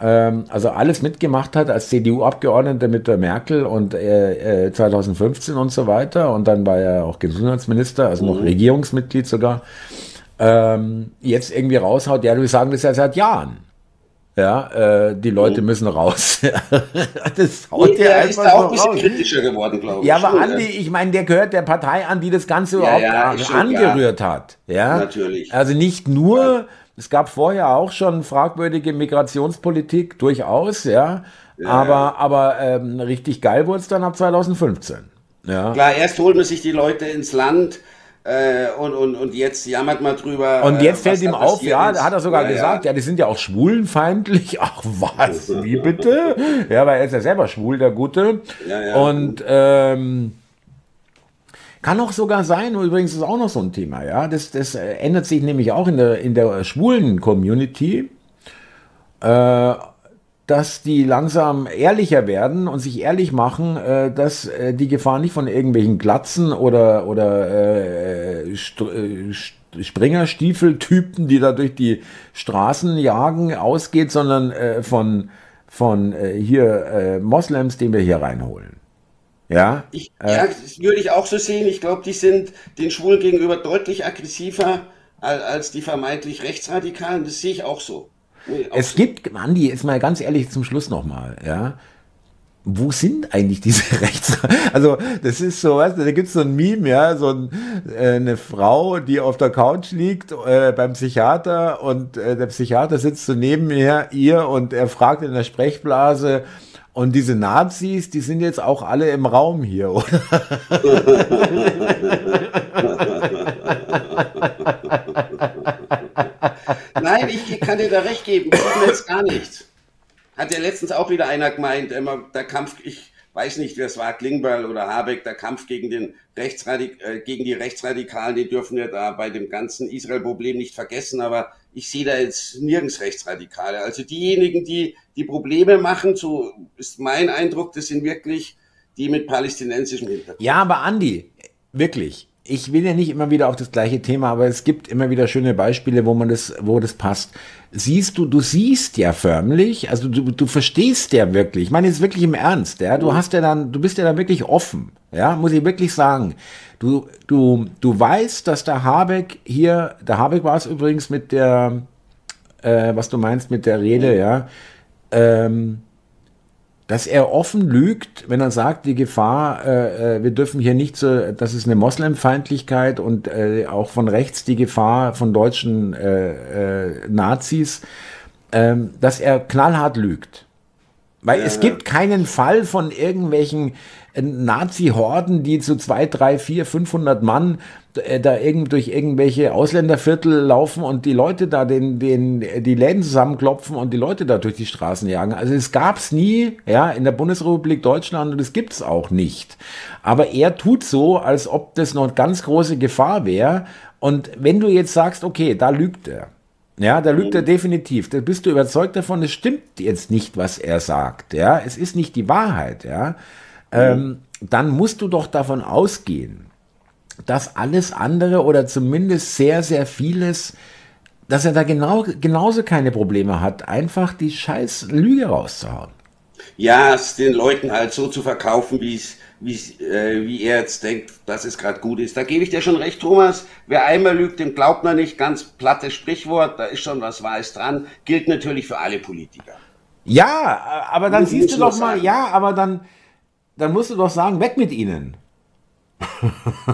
ähm, also alles mitgemacht hat als CDU-Abgeordneter mit der Merkel und äh, 2015 äh, und so weiter. Und dann war er auch Gesundheitsminister, also noch mhm. Regierungsmitglied sogar. Ähm, jetzt irgendwie raushaut, ja, wir sagen das ja seit Jahren. Ja, äh, die Leute mhm. müssen raus. das haut nee, der ist da auch ein bisschen raus. kritischer geworden, glaube ich. Ja, aber Andi, ich meine, der gehört der Partei an, die das Ganze ja, überhaupt ja, angerührt klar. hat. Ja, natürlich. Also nicht nur, ja. es gab vorher auch schon fragwürdige Migrationspolitik, durchaus, ja. ja aber aber ähm, richtig geil wurde es dann ab 2015. Ja. Klar, erst holt man sich die Leute ins Land äh, und, und, und jetzt jammert man drüber. Und jetzt äh, fällt ihm auf, ja, da hat er sogar ja, gesagt, ja. ja. die sind ja auch schwulenfeindlich. Ach was, wie bitte? Ja, weil er ist ja selber schwul, der Gute. Ja, ja. Und ähm, kann auch sogar sein, übrigens ist auch noch so ein Thema, ja. Das, das ändert sich nämlich auch in der, in der schwulen Community. Äh, dass die langsam ehrlicher werden und sich ehrlich machen, äh, dass äh, die Gefahr nicht von irgendwelchen Glatzen oder, oder äh, St äh, Springerstiefeltypen, die da durch die Straßen jagen, ausgeht, sondern äh, von, von äh, hier Moslems, den wir hier reinholen. Ja, ich, ja, das würde ich auch so sehen. Ich glaube, die sind den Schwulen gegenüber deutlich aggressiver als, als die vermeintlich Rechtsradikalen. Das sehe ich auch so. Nee, es gibt, Andi, jetzt mal ganz ehrlich zum Schluss nochmal, ja. Wo sind eigentlich diese Rechts? Also, das ist so, weißt du, da gibt's so ein Meme, ja, so ein, äh, eine Frau, die auf der Couch liegt äh, beim Psychiater und äh, der Psychiater sitzt so neben ihr, ihr und er fragt in der Sprechblase, und diese Nazis, die sind jetzt auch alle im Raum hier, oder? Nein, ich kann dir da recht geben. Jetzt gar nichts. Hat ja letztens auch wieder einer gemeint, immer der Kampf, ich weiß nicht, wer es war, Klingbeil oder Habeck, der Kampf gegen, den Rechtsradik äh, gegen die Rechtsradikalen, die dürfen wir da bei dem ganzen Israel-Problem nicht vergessen, aber ich sehe da jetzt nirgends Rechtsradikale. Also diejenigen, die die Probleme machen, so ist mein Eindruck, das sind wirklich die mit palästinensischem Hintergrund. Ja, aber Andi, wirklich, ich will ja nicht immer wieder auf das gleiche Thema, aber es gibt immer wieder schöne Beispiele, wo man das, wo das passt. Siehst du, du siehst ja förmlich, also du, du verstehst ja wirklich, ich meine jetzt wirklich im Ernst, ja, du hast ja dann, du bist ja dann wirklich offen, ja, muss ich wirklich sagen. Du, du, du weißt, dass der Habeck hier, der Habeck war es übrigens mit der, äh, was du meinst mit der Rede, ja, ähm, dass er offen lügt, wenn er sagt, die Gefahr, äh, äh, wir dürfen hier nicht so, das ist eine Moslemfeindlichkeit und äh, auch von rechts die Gefahr von deutschen äh, äh, Nazis, ähm, dass er knallhart lügt. Weil ja, es gibt keinen Fall von irgendwelchen Nazi-Horden, die zu zwei, drei, vier, 500 Mann äh, da irgend, durch irgendwelche Ausländerviertel laufen und die Leute da den, den, die Läden zusammenklopfen und die Leute da durch die Straßen jagen. Also es gab's nie, ja, in der Bundesrepublik Deutschland und es gibt's auch nicht. Aber er tut so, als ob das noch eine ganz große Gefahr wäre. Und wenn du jetzt sagst, okay, da lügt er, ja, da lügt er definitiv. Da bist du überzeugt davon, es stimmt jetzt nicht, was er sagt. Ja, es ist nicht die Wahrheit. Ja, ähm, dann musst du doch davon ausgehen, dass alles andere oder zumindest sehr, sehr vieles dass er da genau, genauso keine Probleme hat, einfach die scheiß Lüge rauszuhauen. Ja, es den Leuten halt so zu verkaufen, wie es wie, äh, wie er jetzt denkt, dass es gerade gut ist. Da gebe ich dir schon recht, Thomas. Wer einmal lügt, dem glaubt man nicht. Ganz plattes Sprichwort, da ist schon was Wahres dran. Gilt natürlich für alle Politiker. Ja, aber dann siehst du doch mal, sagen. ja, aber dann, dann musst du doch sagen, weg mit ihnen.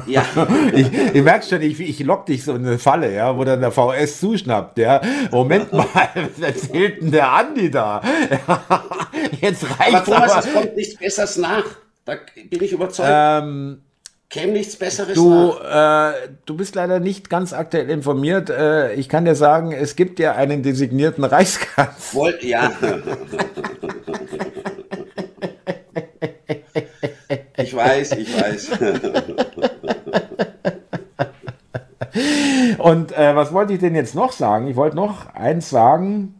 Ja. ich, ich merke schon, ich, ich lock dich so in eine Falle, ja, wo dann der VS zuschnappt, ja. Moment mal, was erzählt denn der Andi da? Jetzt reicht aber. Thomas, aber. es kommt nichts Besseres nach. Da bin ich überzeugt. Ähm, Käme nichts Besseres du. Äh, du bist leider nicht ganz aktuell informiert. Äh, ich kann dir sagen, es gibt ja einen designierten Reichskanzler. Wollt, ja. ich weiß, ich weiß. Und äh, was wollte ich denn jetzt noch sagen? Ich wollte noch eins sagen.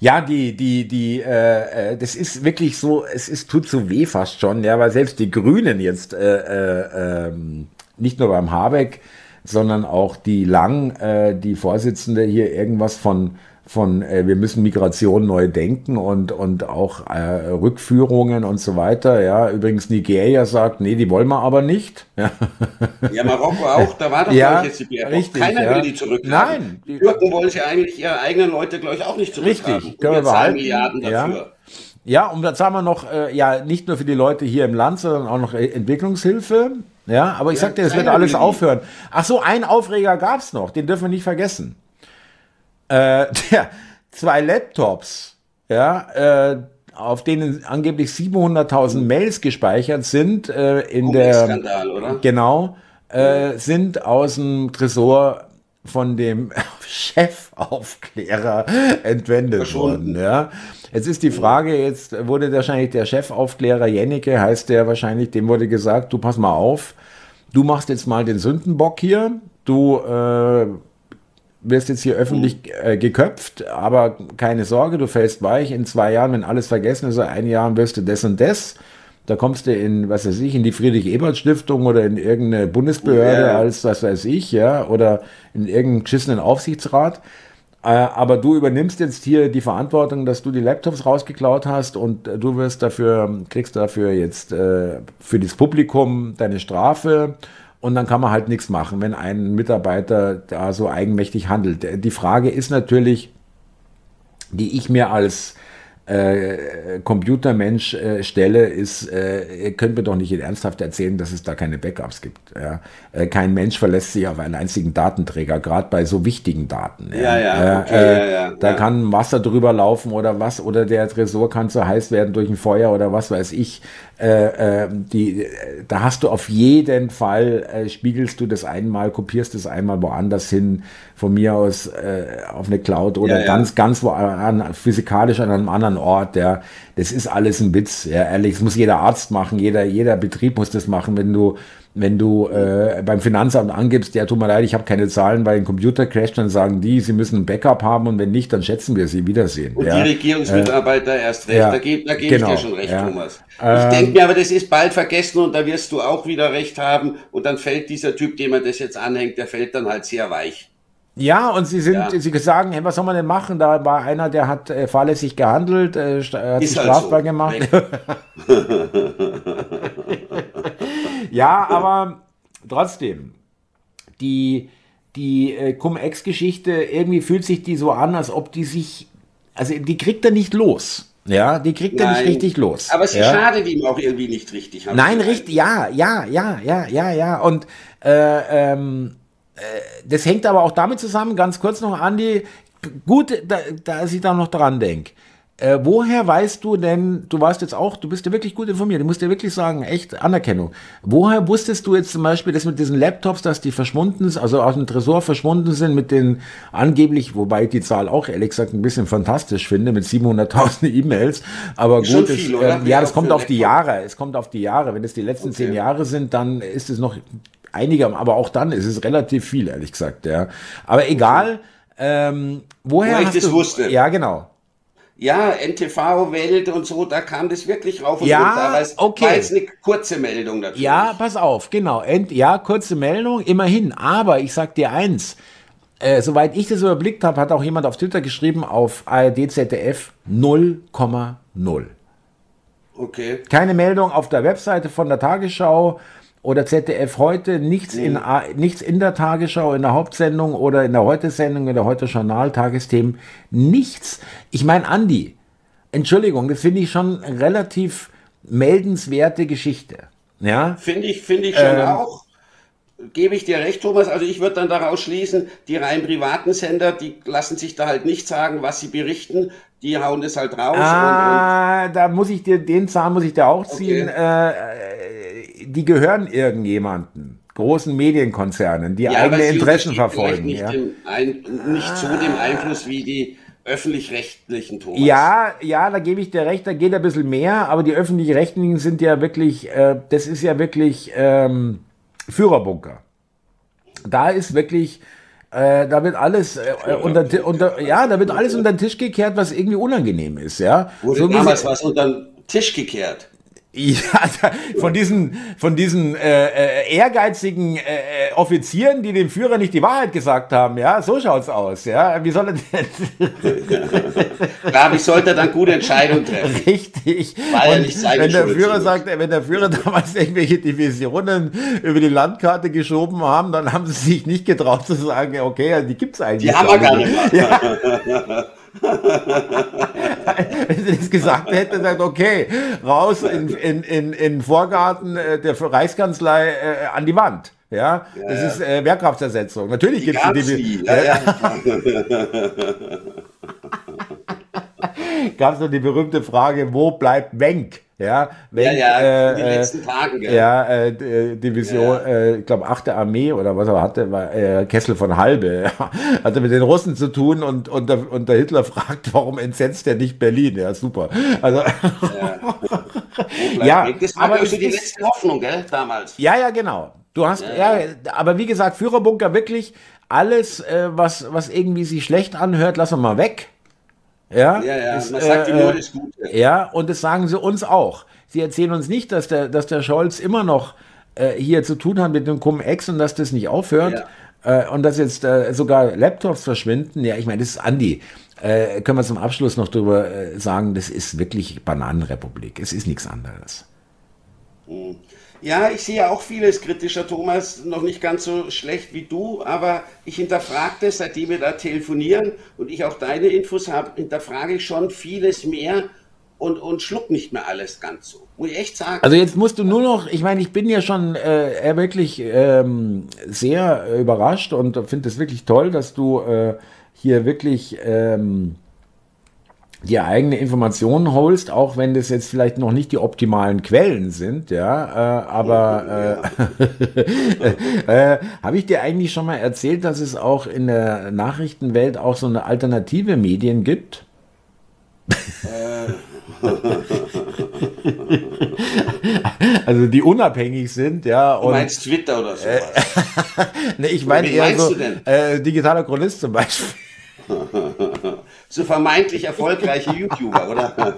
Ja, die, die, die, äh, äh, das ist wirklich so, es ist, tut so weh fast schon, ja, weil selbst die Grünen jetzt, äh, äh, ähm, nicht nur beim Habeck, sondern auch die Lang, äh, die Vorsitzende hier irgendwas von von äh, wir müssen Migration neu denken und, und auch äh, Rückführungen und so weiter. Ja, übrigens Nigeria sagt, nee, die wollen wir aber nicht. Ja, ja Marokko auch, da war doch ja, jetzt die BR. Richtig, Keiner ja. will die zurück. Nein. Die Türken wollen sie eigentlich ihre eigenen Leute, glaube ich, auch nicht zurückhaben. Richtig, können wir behalten. Milliarden dafür. Ja. Ja, und dann sagen wir noch, äh, ja, nicht nur für die Leute hier im Land, sondern auch noch Entwicklungshilfe. Ja, aber ich ja, sag dir, es wird alles aufhören. Ach so, einen Aufreger gab's noch, den dürfen wir nicht vergessen äh, der, zwei Laptops, ja, äh, auf denen angeblich 700.000 Mails gespeichert sind, äh, in der Skandal, oder? genau, äh, sind aus dem Tresor von dem Chefaufklärer entwendet worden. Ja. Jetzt ist die Frage, jetzt wurde wahrscheinlich der Chefaufklärer Jennecke, heißt der wahrscheinlich, dem wurde gesagt, du pass mal auf, du machst jetzt mal den Sündenbock hier, du äh, wirst jetzt hier öffentlich äh, geköpft, aber keine Sorge, du fällst weich. In zwei Jahren, wenn alles vergessen ist, in ein Jahr wirst du das und das. Da kommst du in, was weiß ich, in die Friedrich-Ebert-Stiftung oder in irgendeine Bundesbehörde ja. als, was weiß ich, ja, oder in irgendeinen geschissenen Aufsichtsrat. Äh, aber du übernimmst jetzt hier die Verantwortung, dass du die Laptops rausgeklaut hast und äh, du wirst dafür, kriegst dafür jetzt äh, für das Publikum deine Strafe und dann kann man halt nichts machen, wenn ein Mitarbeiter da so eigenmächtig handelt. Die Frage ist natürlich, die ich mir als äh, Computermensch äh, stelle, ist, äh, ihr könnt mir doch nicht ernsthaft erzählen, dass es da keine Backups gibt. Ja? Äh, kein Mensch verlässt sich auf einen einzigen Datenträger, gerade bei so wichtigen Daten. Ja, ja, okay, äh, ja, ja Da kann Wasser drüber laufen oder was, oder der Tresor kann zu heiß werden durch ein Feuer oder was weiß ich. Äh, die, da hast du auf jeden Fall, spiegelst du das einmal, kopierst es einmal woanders hin, von mir aus auf eine Cloud oder ganz, ganz wo, an, physikalisch an einem anderen Ort, ja, das ist alles ein Witz, ja, ehrlich, das muss jeder Arzt machen, jeder, jeder Betrieb muss das machen, wenn du, wenn du äh, beim Finanzamt angibst, ja, tut mir leid, ich habe keine Zahlen, weil ein Computer crasht, dann sagen die, sie müssen ein Backup haben und wenn nicht, dann schätzen wir sie Wiedersehen. Und ja. die Regierungsmitarbeiter äh, erst recht, ja, da gebe da geb genau, ich dir schon recht, ja. Thomas. Ich ähm, denke mir aber, das ist bald vergessen und da wirst du auch wieder recht haben und dann fällt dieser Typ, dem man das jetzt anhängt, der fällt dann halt sehr weich. Ja, und sie sind, ja. sie sagen, hey, was soll man denn machen? Da war einer, der hat äh, fahrlässig gehandelt, äh, hat Ist sich halt strafbar so. gemacht. ja, aber trotzdem, die, die äh, Cum-Ex-Geschichte, irgendwie fühlt sich die so an, als ob die sich, also die kriegt er nicht los. Ja, die kriegt er nicht richtig los. Aber es ist ja. schade, wie ihm auch irgendwie nicht richtig. Nein, richtig, ja, ja, ja, ja, ja, ja. Und äh, ähm, äh, das hängt aber auch damit zusammen, ganz kurz noch, Andi, gut, da, dass ich da noch dran denke. Äh, woher weißt du denn, du warst jetzt auch, du bist ja wirklich gut informiert, ich muss dir wirklich sagen, echt Anerkennung. Woher wusstest du jetzt zum Beispiel, dass mit diesen Laptops, dass die verschwunden sind, also aus dem Tresor verschwunden sind mit den angeblich, wobei ich die Zahl auch ehrlich gesagt ein bisschen fantastisch finde, mit 700.000 E-Mails, aber gut, viel, es, äh, ja, das kommt auf die Jahre, es kommt auf die Jahre. Wenn es die letzten okay. zehn Jahre sind, dann ist es noch einiger, aber auch dann ist es relativ viel, ehrlich gesagt, ja. Aber egal, ähm, woher Wo ich das du, wusste. Ja, genau. Ja, NTV-Welt und so, da kam das wirklich rauf und ja, runter. Es okay. war jetzt eine kurze Meldung natürlich. Ja, pass auf, genau. Ent, ja, kurze Meldung, immerhin. Aber ich sag dir eins, äh, soweit ich das überblickt habe, hat auch jemand auf Twitter geschrieben, auf ARD ZDF 0,0. Okay. Keine Meldung auf der Webseite von der Tagesschau oder ZDF heute, nichts, in, A- nichts in der Tagesschau, in der Hauptsendung oder in der Heute-Sendung, in der Heute-Journal, Tagesthemen, nichts. Ich meine, Andi, Entschuldigung, das finde ich schon relativ meldenswerte Geschichte. Ja, Finde ich, finde ich schon Ähm. auch. Gebe ich dir recht, Thomas. Also ich würde dann daraus schließen, die rein privaten Sender, die lassen sich da halt nicht sagen, was sie berichten. Die hauen das halt raus. Ah, da muss ich dir, den Zahn muss ich dir auch ziehen. Okay. Äh, äh, die gehören irgendjemanden, großen Medienkonzernen, die und, und, ja, eigene Interessen verfolgen. Ja. Nicht, dem ein, nicht so dem Einfluss wie die öffentlich-rechtlichen, Thomas. ja, ja, da gebe ich dir recht, da geht ein bisschen mehr, aber die öffentlich-rechtlichen sind ja wirklich, äh, das ist ja wirklich ähm, Führerbunker. Da ist wirklich, äh, da wird alles äh, unter, unter, ja, da wird alles unter den Tisch gekehrt, was irgendwie unangenehm ist, ja. Wurde So damals was unter den Tisch gekehrt. Ja, von diesen, von diesen äh, äh, ehrgeizigen äh, äh, Offizieren, die dem Führer nicht die Wahrheit gesagt haben, ja, so schaut's aus, ja. Wie soll er denn Klar, wie sollte er dann gute Entscheidungen treffen? richtig? Ja Und nicht seine wenn der Schuld, Führer sagt, wenn der Führer damals irgendwelche Divisionen über die Landkarte geschoben haben, dann haben sie sich nicht getraut zu sagen, okay, die gibt's eigentlich. Die haben wir gar nicht. Ja. Wenn sie das gesagt hätte, sagt, okay, raus in, in, in, in Vorgarten äh, der Reichskanzlei äh, an die Wand. Ja, das ja. ist äh, Wehrkraftersetzung. Natürlich gibt es die. Ja, ja. gab es noch die berühmte Frage, wo bleibt Wenk? Ja, Wenk, Ja, ja, in den äh, letzten Tagen, gell? Ja, äh, äh, Division, Ja. äh, ich glaube, 8. Armee oder was er hatte, war äh, Kessel von Halbe. hatte mit den Russen zu tun und, und, der, und der Hitler fragt, warum entsetzt er nicht Berlin? Ja, super. Also, Ja, das war aber aber so es die letzte Hoffnung, gell, damals. Ja, ja, genau. Du hast, ja, aber wie gesagt, Führerbunker wirklich alles, äh, was, was irgendwie sich schlecht anhört, lassen wir mal weg. Ja, Ja, ja, Ist, man sagt äh, ihm nur äh, das Gute. Ja, und das sagen sie uns auch. Sie erzählen uns nicht, dass der, dass der Scholz immer noch äh, hier zu tun hat mit dem Cum-Ex und dass das nicht aufhört. Äh, und dass jetzt äh, sogar Laptops verschwinden. Ja, ich meine, das ist Andi. Äh, können wir zum Abschluss noch drüber sagen, das ist wirklich Bananenrepublik. Es ist nichts anderes. Ja, ich sehe auch vieles kritischer, Thomas, noch nicht ganz so schlecht wie du, aber ich hinterfrage das, seitdem wir da telefonieren und ich auch deine Infos habe, hinterfrage ich schon vieles mehr und, und schluck nicht mehr alles ganz so. Muss ich echt sagen. Also jetzt musst du nur noch, ich meine, ich bin ja schon äh, wirklich ähm, sehr überrascht und finde es wirklich toll, dass du äh, hier wirklich ähm, dir eigene Informationen holst, auch wenn das jetzt vielleicht noch nicht die optimalen Quellen sind, ja, äh, aber äh, äh, habe ich dir eigentlich schon mal erzählt, dass es auch in der Nachrichtenwelt auch so eine alternative Medien gibt? also die unabhängig sind, ja. du Und meinst Twitter oder so. ne, ich meine eher meinst so du denn? äh, digitaler Chronist zum Beispiel. So vermeintlich erfolgreiche YouTuber, oder?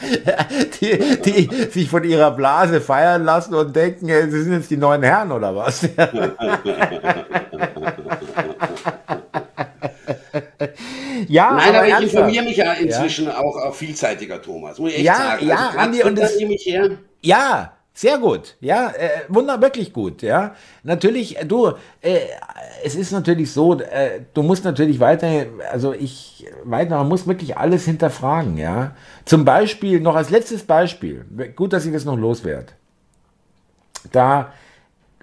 die, die sich von ihrer Blase feiern lassen und denken, ey, sie sind jetzt die neuen Herren oder was? ja, Nein, aber ich ernsthaft. informiere mich ja inzwischen auch, auch vielseitiger, Thomas. Muss ich echt Ja, sagen. ja, grad Andi, und das- ich her. Ja, sehr gut. Ja, äh, wunder wirklich gut. Ja, natürlich. äh, Du, äh, es ist natürlich so. Äh, du musst natürlich weiter. Also ich weiter. Man muss wirklich alles hinterfragen. Ja. Zum Beispiel noch als letztes Beispiel. Gut, dass ich das noch loswerde. Da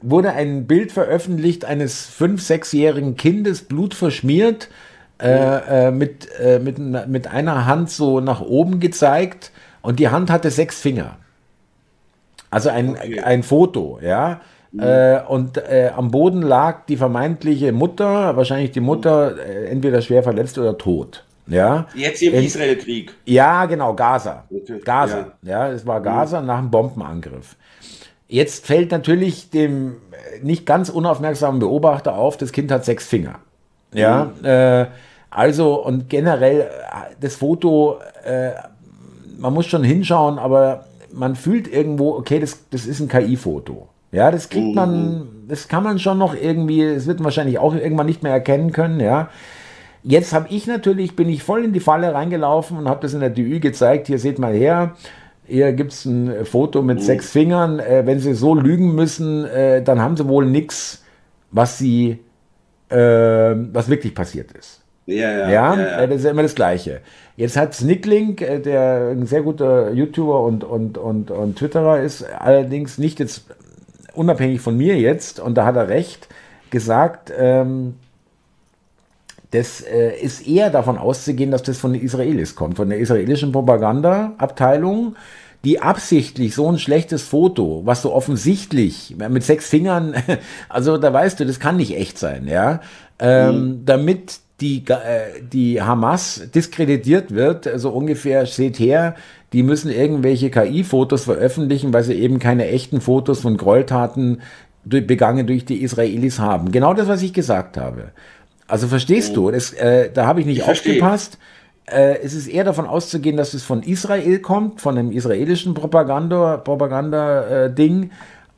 wurde ein Bild veröffentlicht eines fünf, sechsjährigen Kindes, Blut verschmiert, äh, äh, mit, äh, mit, mit einer Hand so nach oben gezeigt und die Hand hatte sechs Finger. Also ein, Okay. ein Foto, ja. Äh, und äh, am Boden lag die vermeintliche Mutter, wahrscheinlich die Mutter, äh, entweder schwer verletzt oder tot. Ja, Jetzt im Israel-Krieg. ja genau, Gaza. Okay, Gaza, ja. es war Gaza nach einem Bombenangriff. Jetzt fällt natürlich dem äh, nicht ganz unaufmerksamen Beobachter auf, das Kind hat sechs Finger. Ja, äh, also und generell äh, das Foto, man muss schon hinschauen, aber man fühlt irgendwo, okay, das, das ist ein KI-Foto. Ja, das kriegt man, das kann man schon noch irgendwie, es wird man wahrscheinlich auch irgendwann nicht mehr erkennen können, ja. Jetzt habe ich natürlich, bin ich voll in die Falle reingelaufen und habe das in der DÜ gezeigt. Hier seht mal her, hier gibt es ein Foto mit mhm. sechs Fingern. Äh, wenn sie so lügen müssen, äh, dann haben sie wohl nichts, was sie, äh, was wirklich passiert ist. Ja, ja, ja, ja, das ist ja immer das Gleiche. Jetzt hat Snickling, äh, der ein sehr guter YouTuber und, und, und, und Twitterer ist, allerdings nicht jetzt unabhängig von mir jetzt, und da hat er recht, gesagt, ähm, das äh, ist eher davon auszugehen, dass das von den Israelis kommt, von der israelischen Propagandaabteilung, die absichtlich so ein schlechtes Foto, was so offensichtlich mit sechs Fingern, also da weißt du, das kann nicht echt sein, ja, ähm, mhm. damit die, äh, die Hamas diskreditiert wird, so ungefähr, seht her, die müssen irgendwelche KI-Fotos veröffentlichen, weil sie eben keine echten Fotos von Gräueltaten begangen durch die Israelis haben. Genau das, was ich gesagt habe. Also verstehst du, das, äh, da habe ich nicht ich aufgepasst. Äh, es ist eher davon auszugehen, dass es von Israel kommt, von einem israelischen Propaganda, Propaganda-Ding, äh,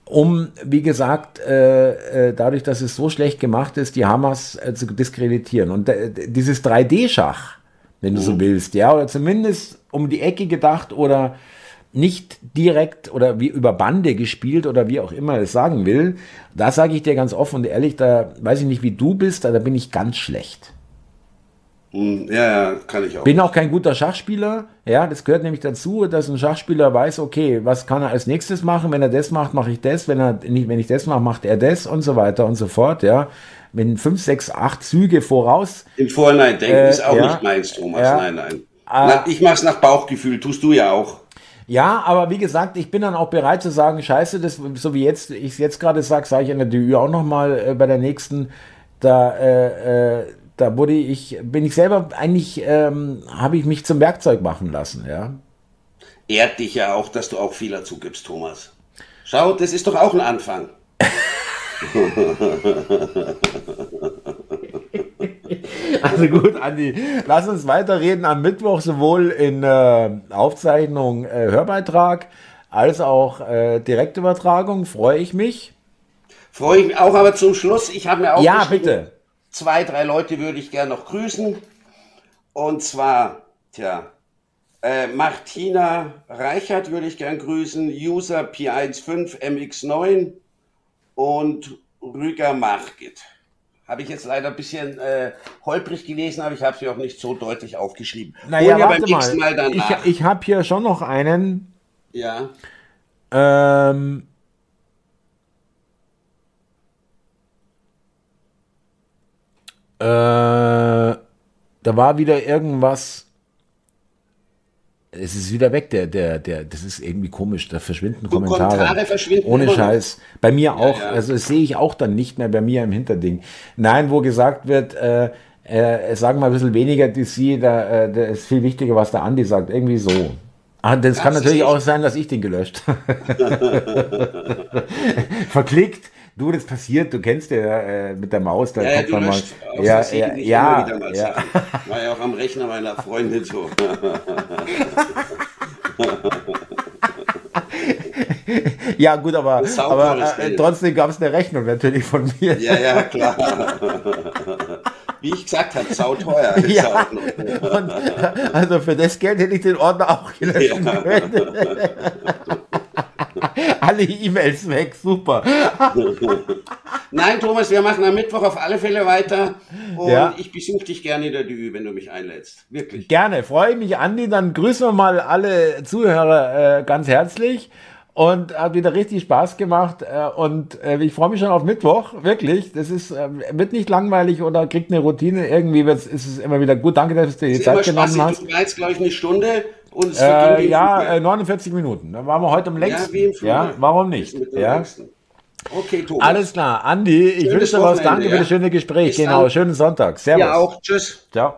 um, wie gesagt, äh, äh, dadurch, dass es so schlecht gemacht ist, die Hamas äh, zu diskreditieren. Und dieses 3D-Schach, wenn du mhm. so willst, ja, oder zumindest um die Ecke gedacht oder nicht direkt oder wie über Bande gespielt oder wie auch immer es sagen will, da sage ich dir ganz offen und ehrlich, da weiß ich nicht, wie du bist, da bin ich ganz schlecht. Hm, ja, ja, kann ich auch. Bin auch kein guter Schachspieler. Ja, das gehört nämlich dazu, dass ein Schachspieler weiß, okay, was kann er als nächstes machen? Wenn er das macht, mache ich das. Wenn er nicht, wenn ich das mache, macht er das und so weiter und so fort. Ja, wenn fünf, sechs, acht Züge voraus. Im Vorhinein denken äh, ist auch ja, nicht meins, Thomas. Ja, nein, nein. Äh, ich mach's nach Bauchgefühl. Tust du ja auch. Ja, aber wie gesagt, ich bin dann auch bereit zu sagen, scheiße, das, so wie jetzt, ich es jetzt gerade sage, sage ich an der DÜ auch nochmal äh, bei der nächsten, da, äh, äh, da wurde ich, bin ich selber eigentlich, ähm, habe ich mich zum Werkzeug machen lassen, ja. Ehrt dich ja auch, dass du auch Fehler zugibst, Thomas. Schau, das ist doch auch ein Anfang. Also gut, Andi, lass uns weiterreden am Mittwoch sowohl in äh, Aufzeichnung äh, Hörbeitrag als auch äh, Direktübertragung. Freue ich mich. Freue ich mich auch, aber zum Schluss, ich habe mir auch ja, bitte. Zwei, drei Leute würde ich gerne noch grüßen. Und zwar, tja, äh, Martina Reichert würde ich gern grüßen, User P15MX9 und Rüger Margit. Habe ich jetzt leider ein bisschen äh, holprig gelesen, aber ich habe sie auch nicht so deutlich aufgeschrieben. Naja, warte mal. mal ich, ich habe hier schon noch einen. Ja. Ähm, äh, da war wieder irgendwas es ist wieder weg, der, der, der, das ist irgendwie komisch, da verschwinden du, Kommentare. Kommentare verschwinden Ohne Scheiß. Bei mir auch, ja, ja. also das sehe ich auch dann nicht mehr bei mir im Hinterding. Nein, wo gesagt wird, äh, äh, sagen wir ein bisschen weniger DC, da, äh, da ist viel wichtiger, was der Andi sagt, irgendwie so. Ah, das, das kann natürlich auch sein, dass ich den gelöscht. Verklickt. Du, das passiert, du kennst ja äh, mit der Maus, da ja, kommt man mal. Ja, ja, ja, ja. War ja auch am Rechner meiner Freundin so. ja, gut, aber, aber äh, trotzdem gab es eine Rechnung natürlich von mir. Ja, ja, klar. Wie ich gesagt habe, sauteuer. Ja. Und, also für das Geld hätte ich den Ordner auch gelöscht ja. alle E-Mails weg, super. Nein, Thomas, wir machen am Mittwoch auf alle Fälle weiter. Und ja. ich besuche dich gerne in der DÜ, wenn du mich einlädst. Wirklich. Gerne, freue mich, Andi. Dann grüßen wir mal alle Zuhörer äh, ganz herzlich. Und hat wieder richtig Spaß gemacht. Äh, und äh, ich freue mich schon auf Mittwoch, wirklich. Das ist, äh, wird nicht langweilig oder kriegt eine Routine. Irgendwie ist es immer wieder gut. Danke, dass du dir die Zeit genommen hast. Du jetzt, glaube ich, eine Stunde. Und es äh, ja, äh, 49 Minuten. Da waren wir heute am längsten. Ja, ja warum nicht? Ja. Okay, Thomas. Alles klar. Andi, ich wünsche dir was. Danke ja. für das schöne Gespräch. Bis genau, dann. schönen Sonntag. Servus. Ja, auch. Tschüss. Ciao.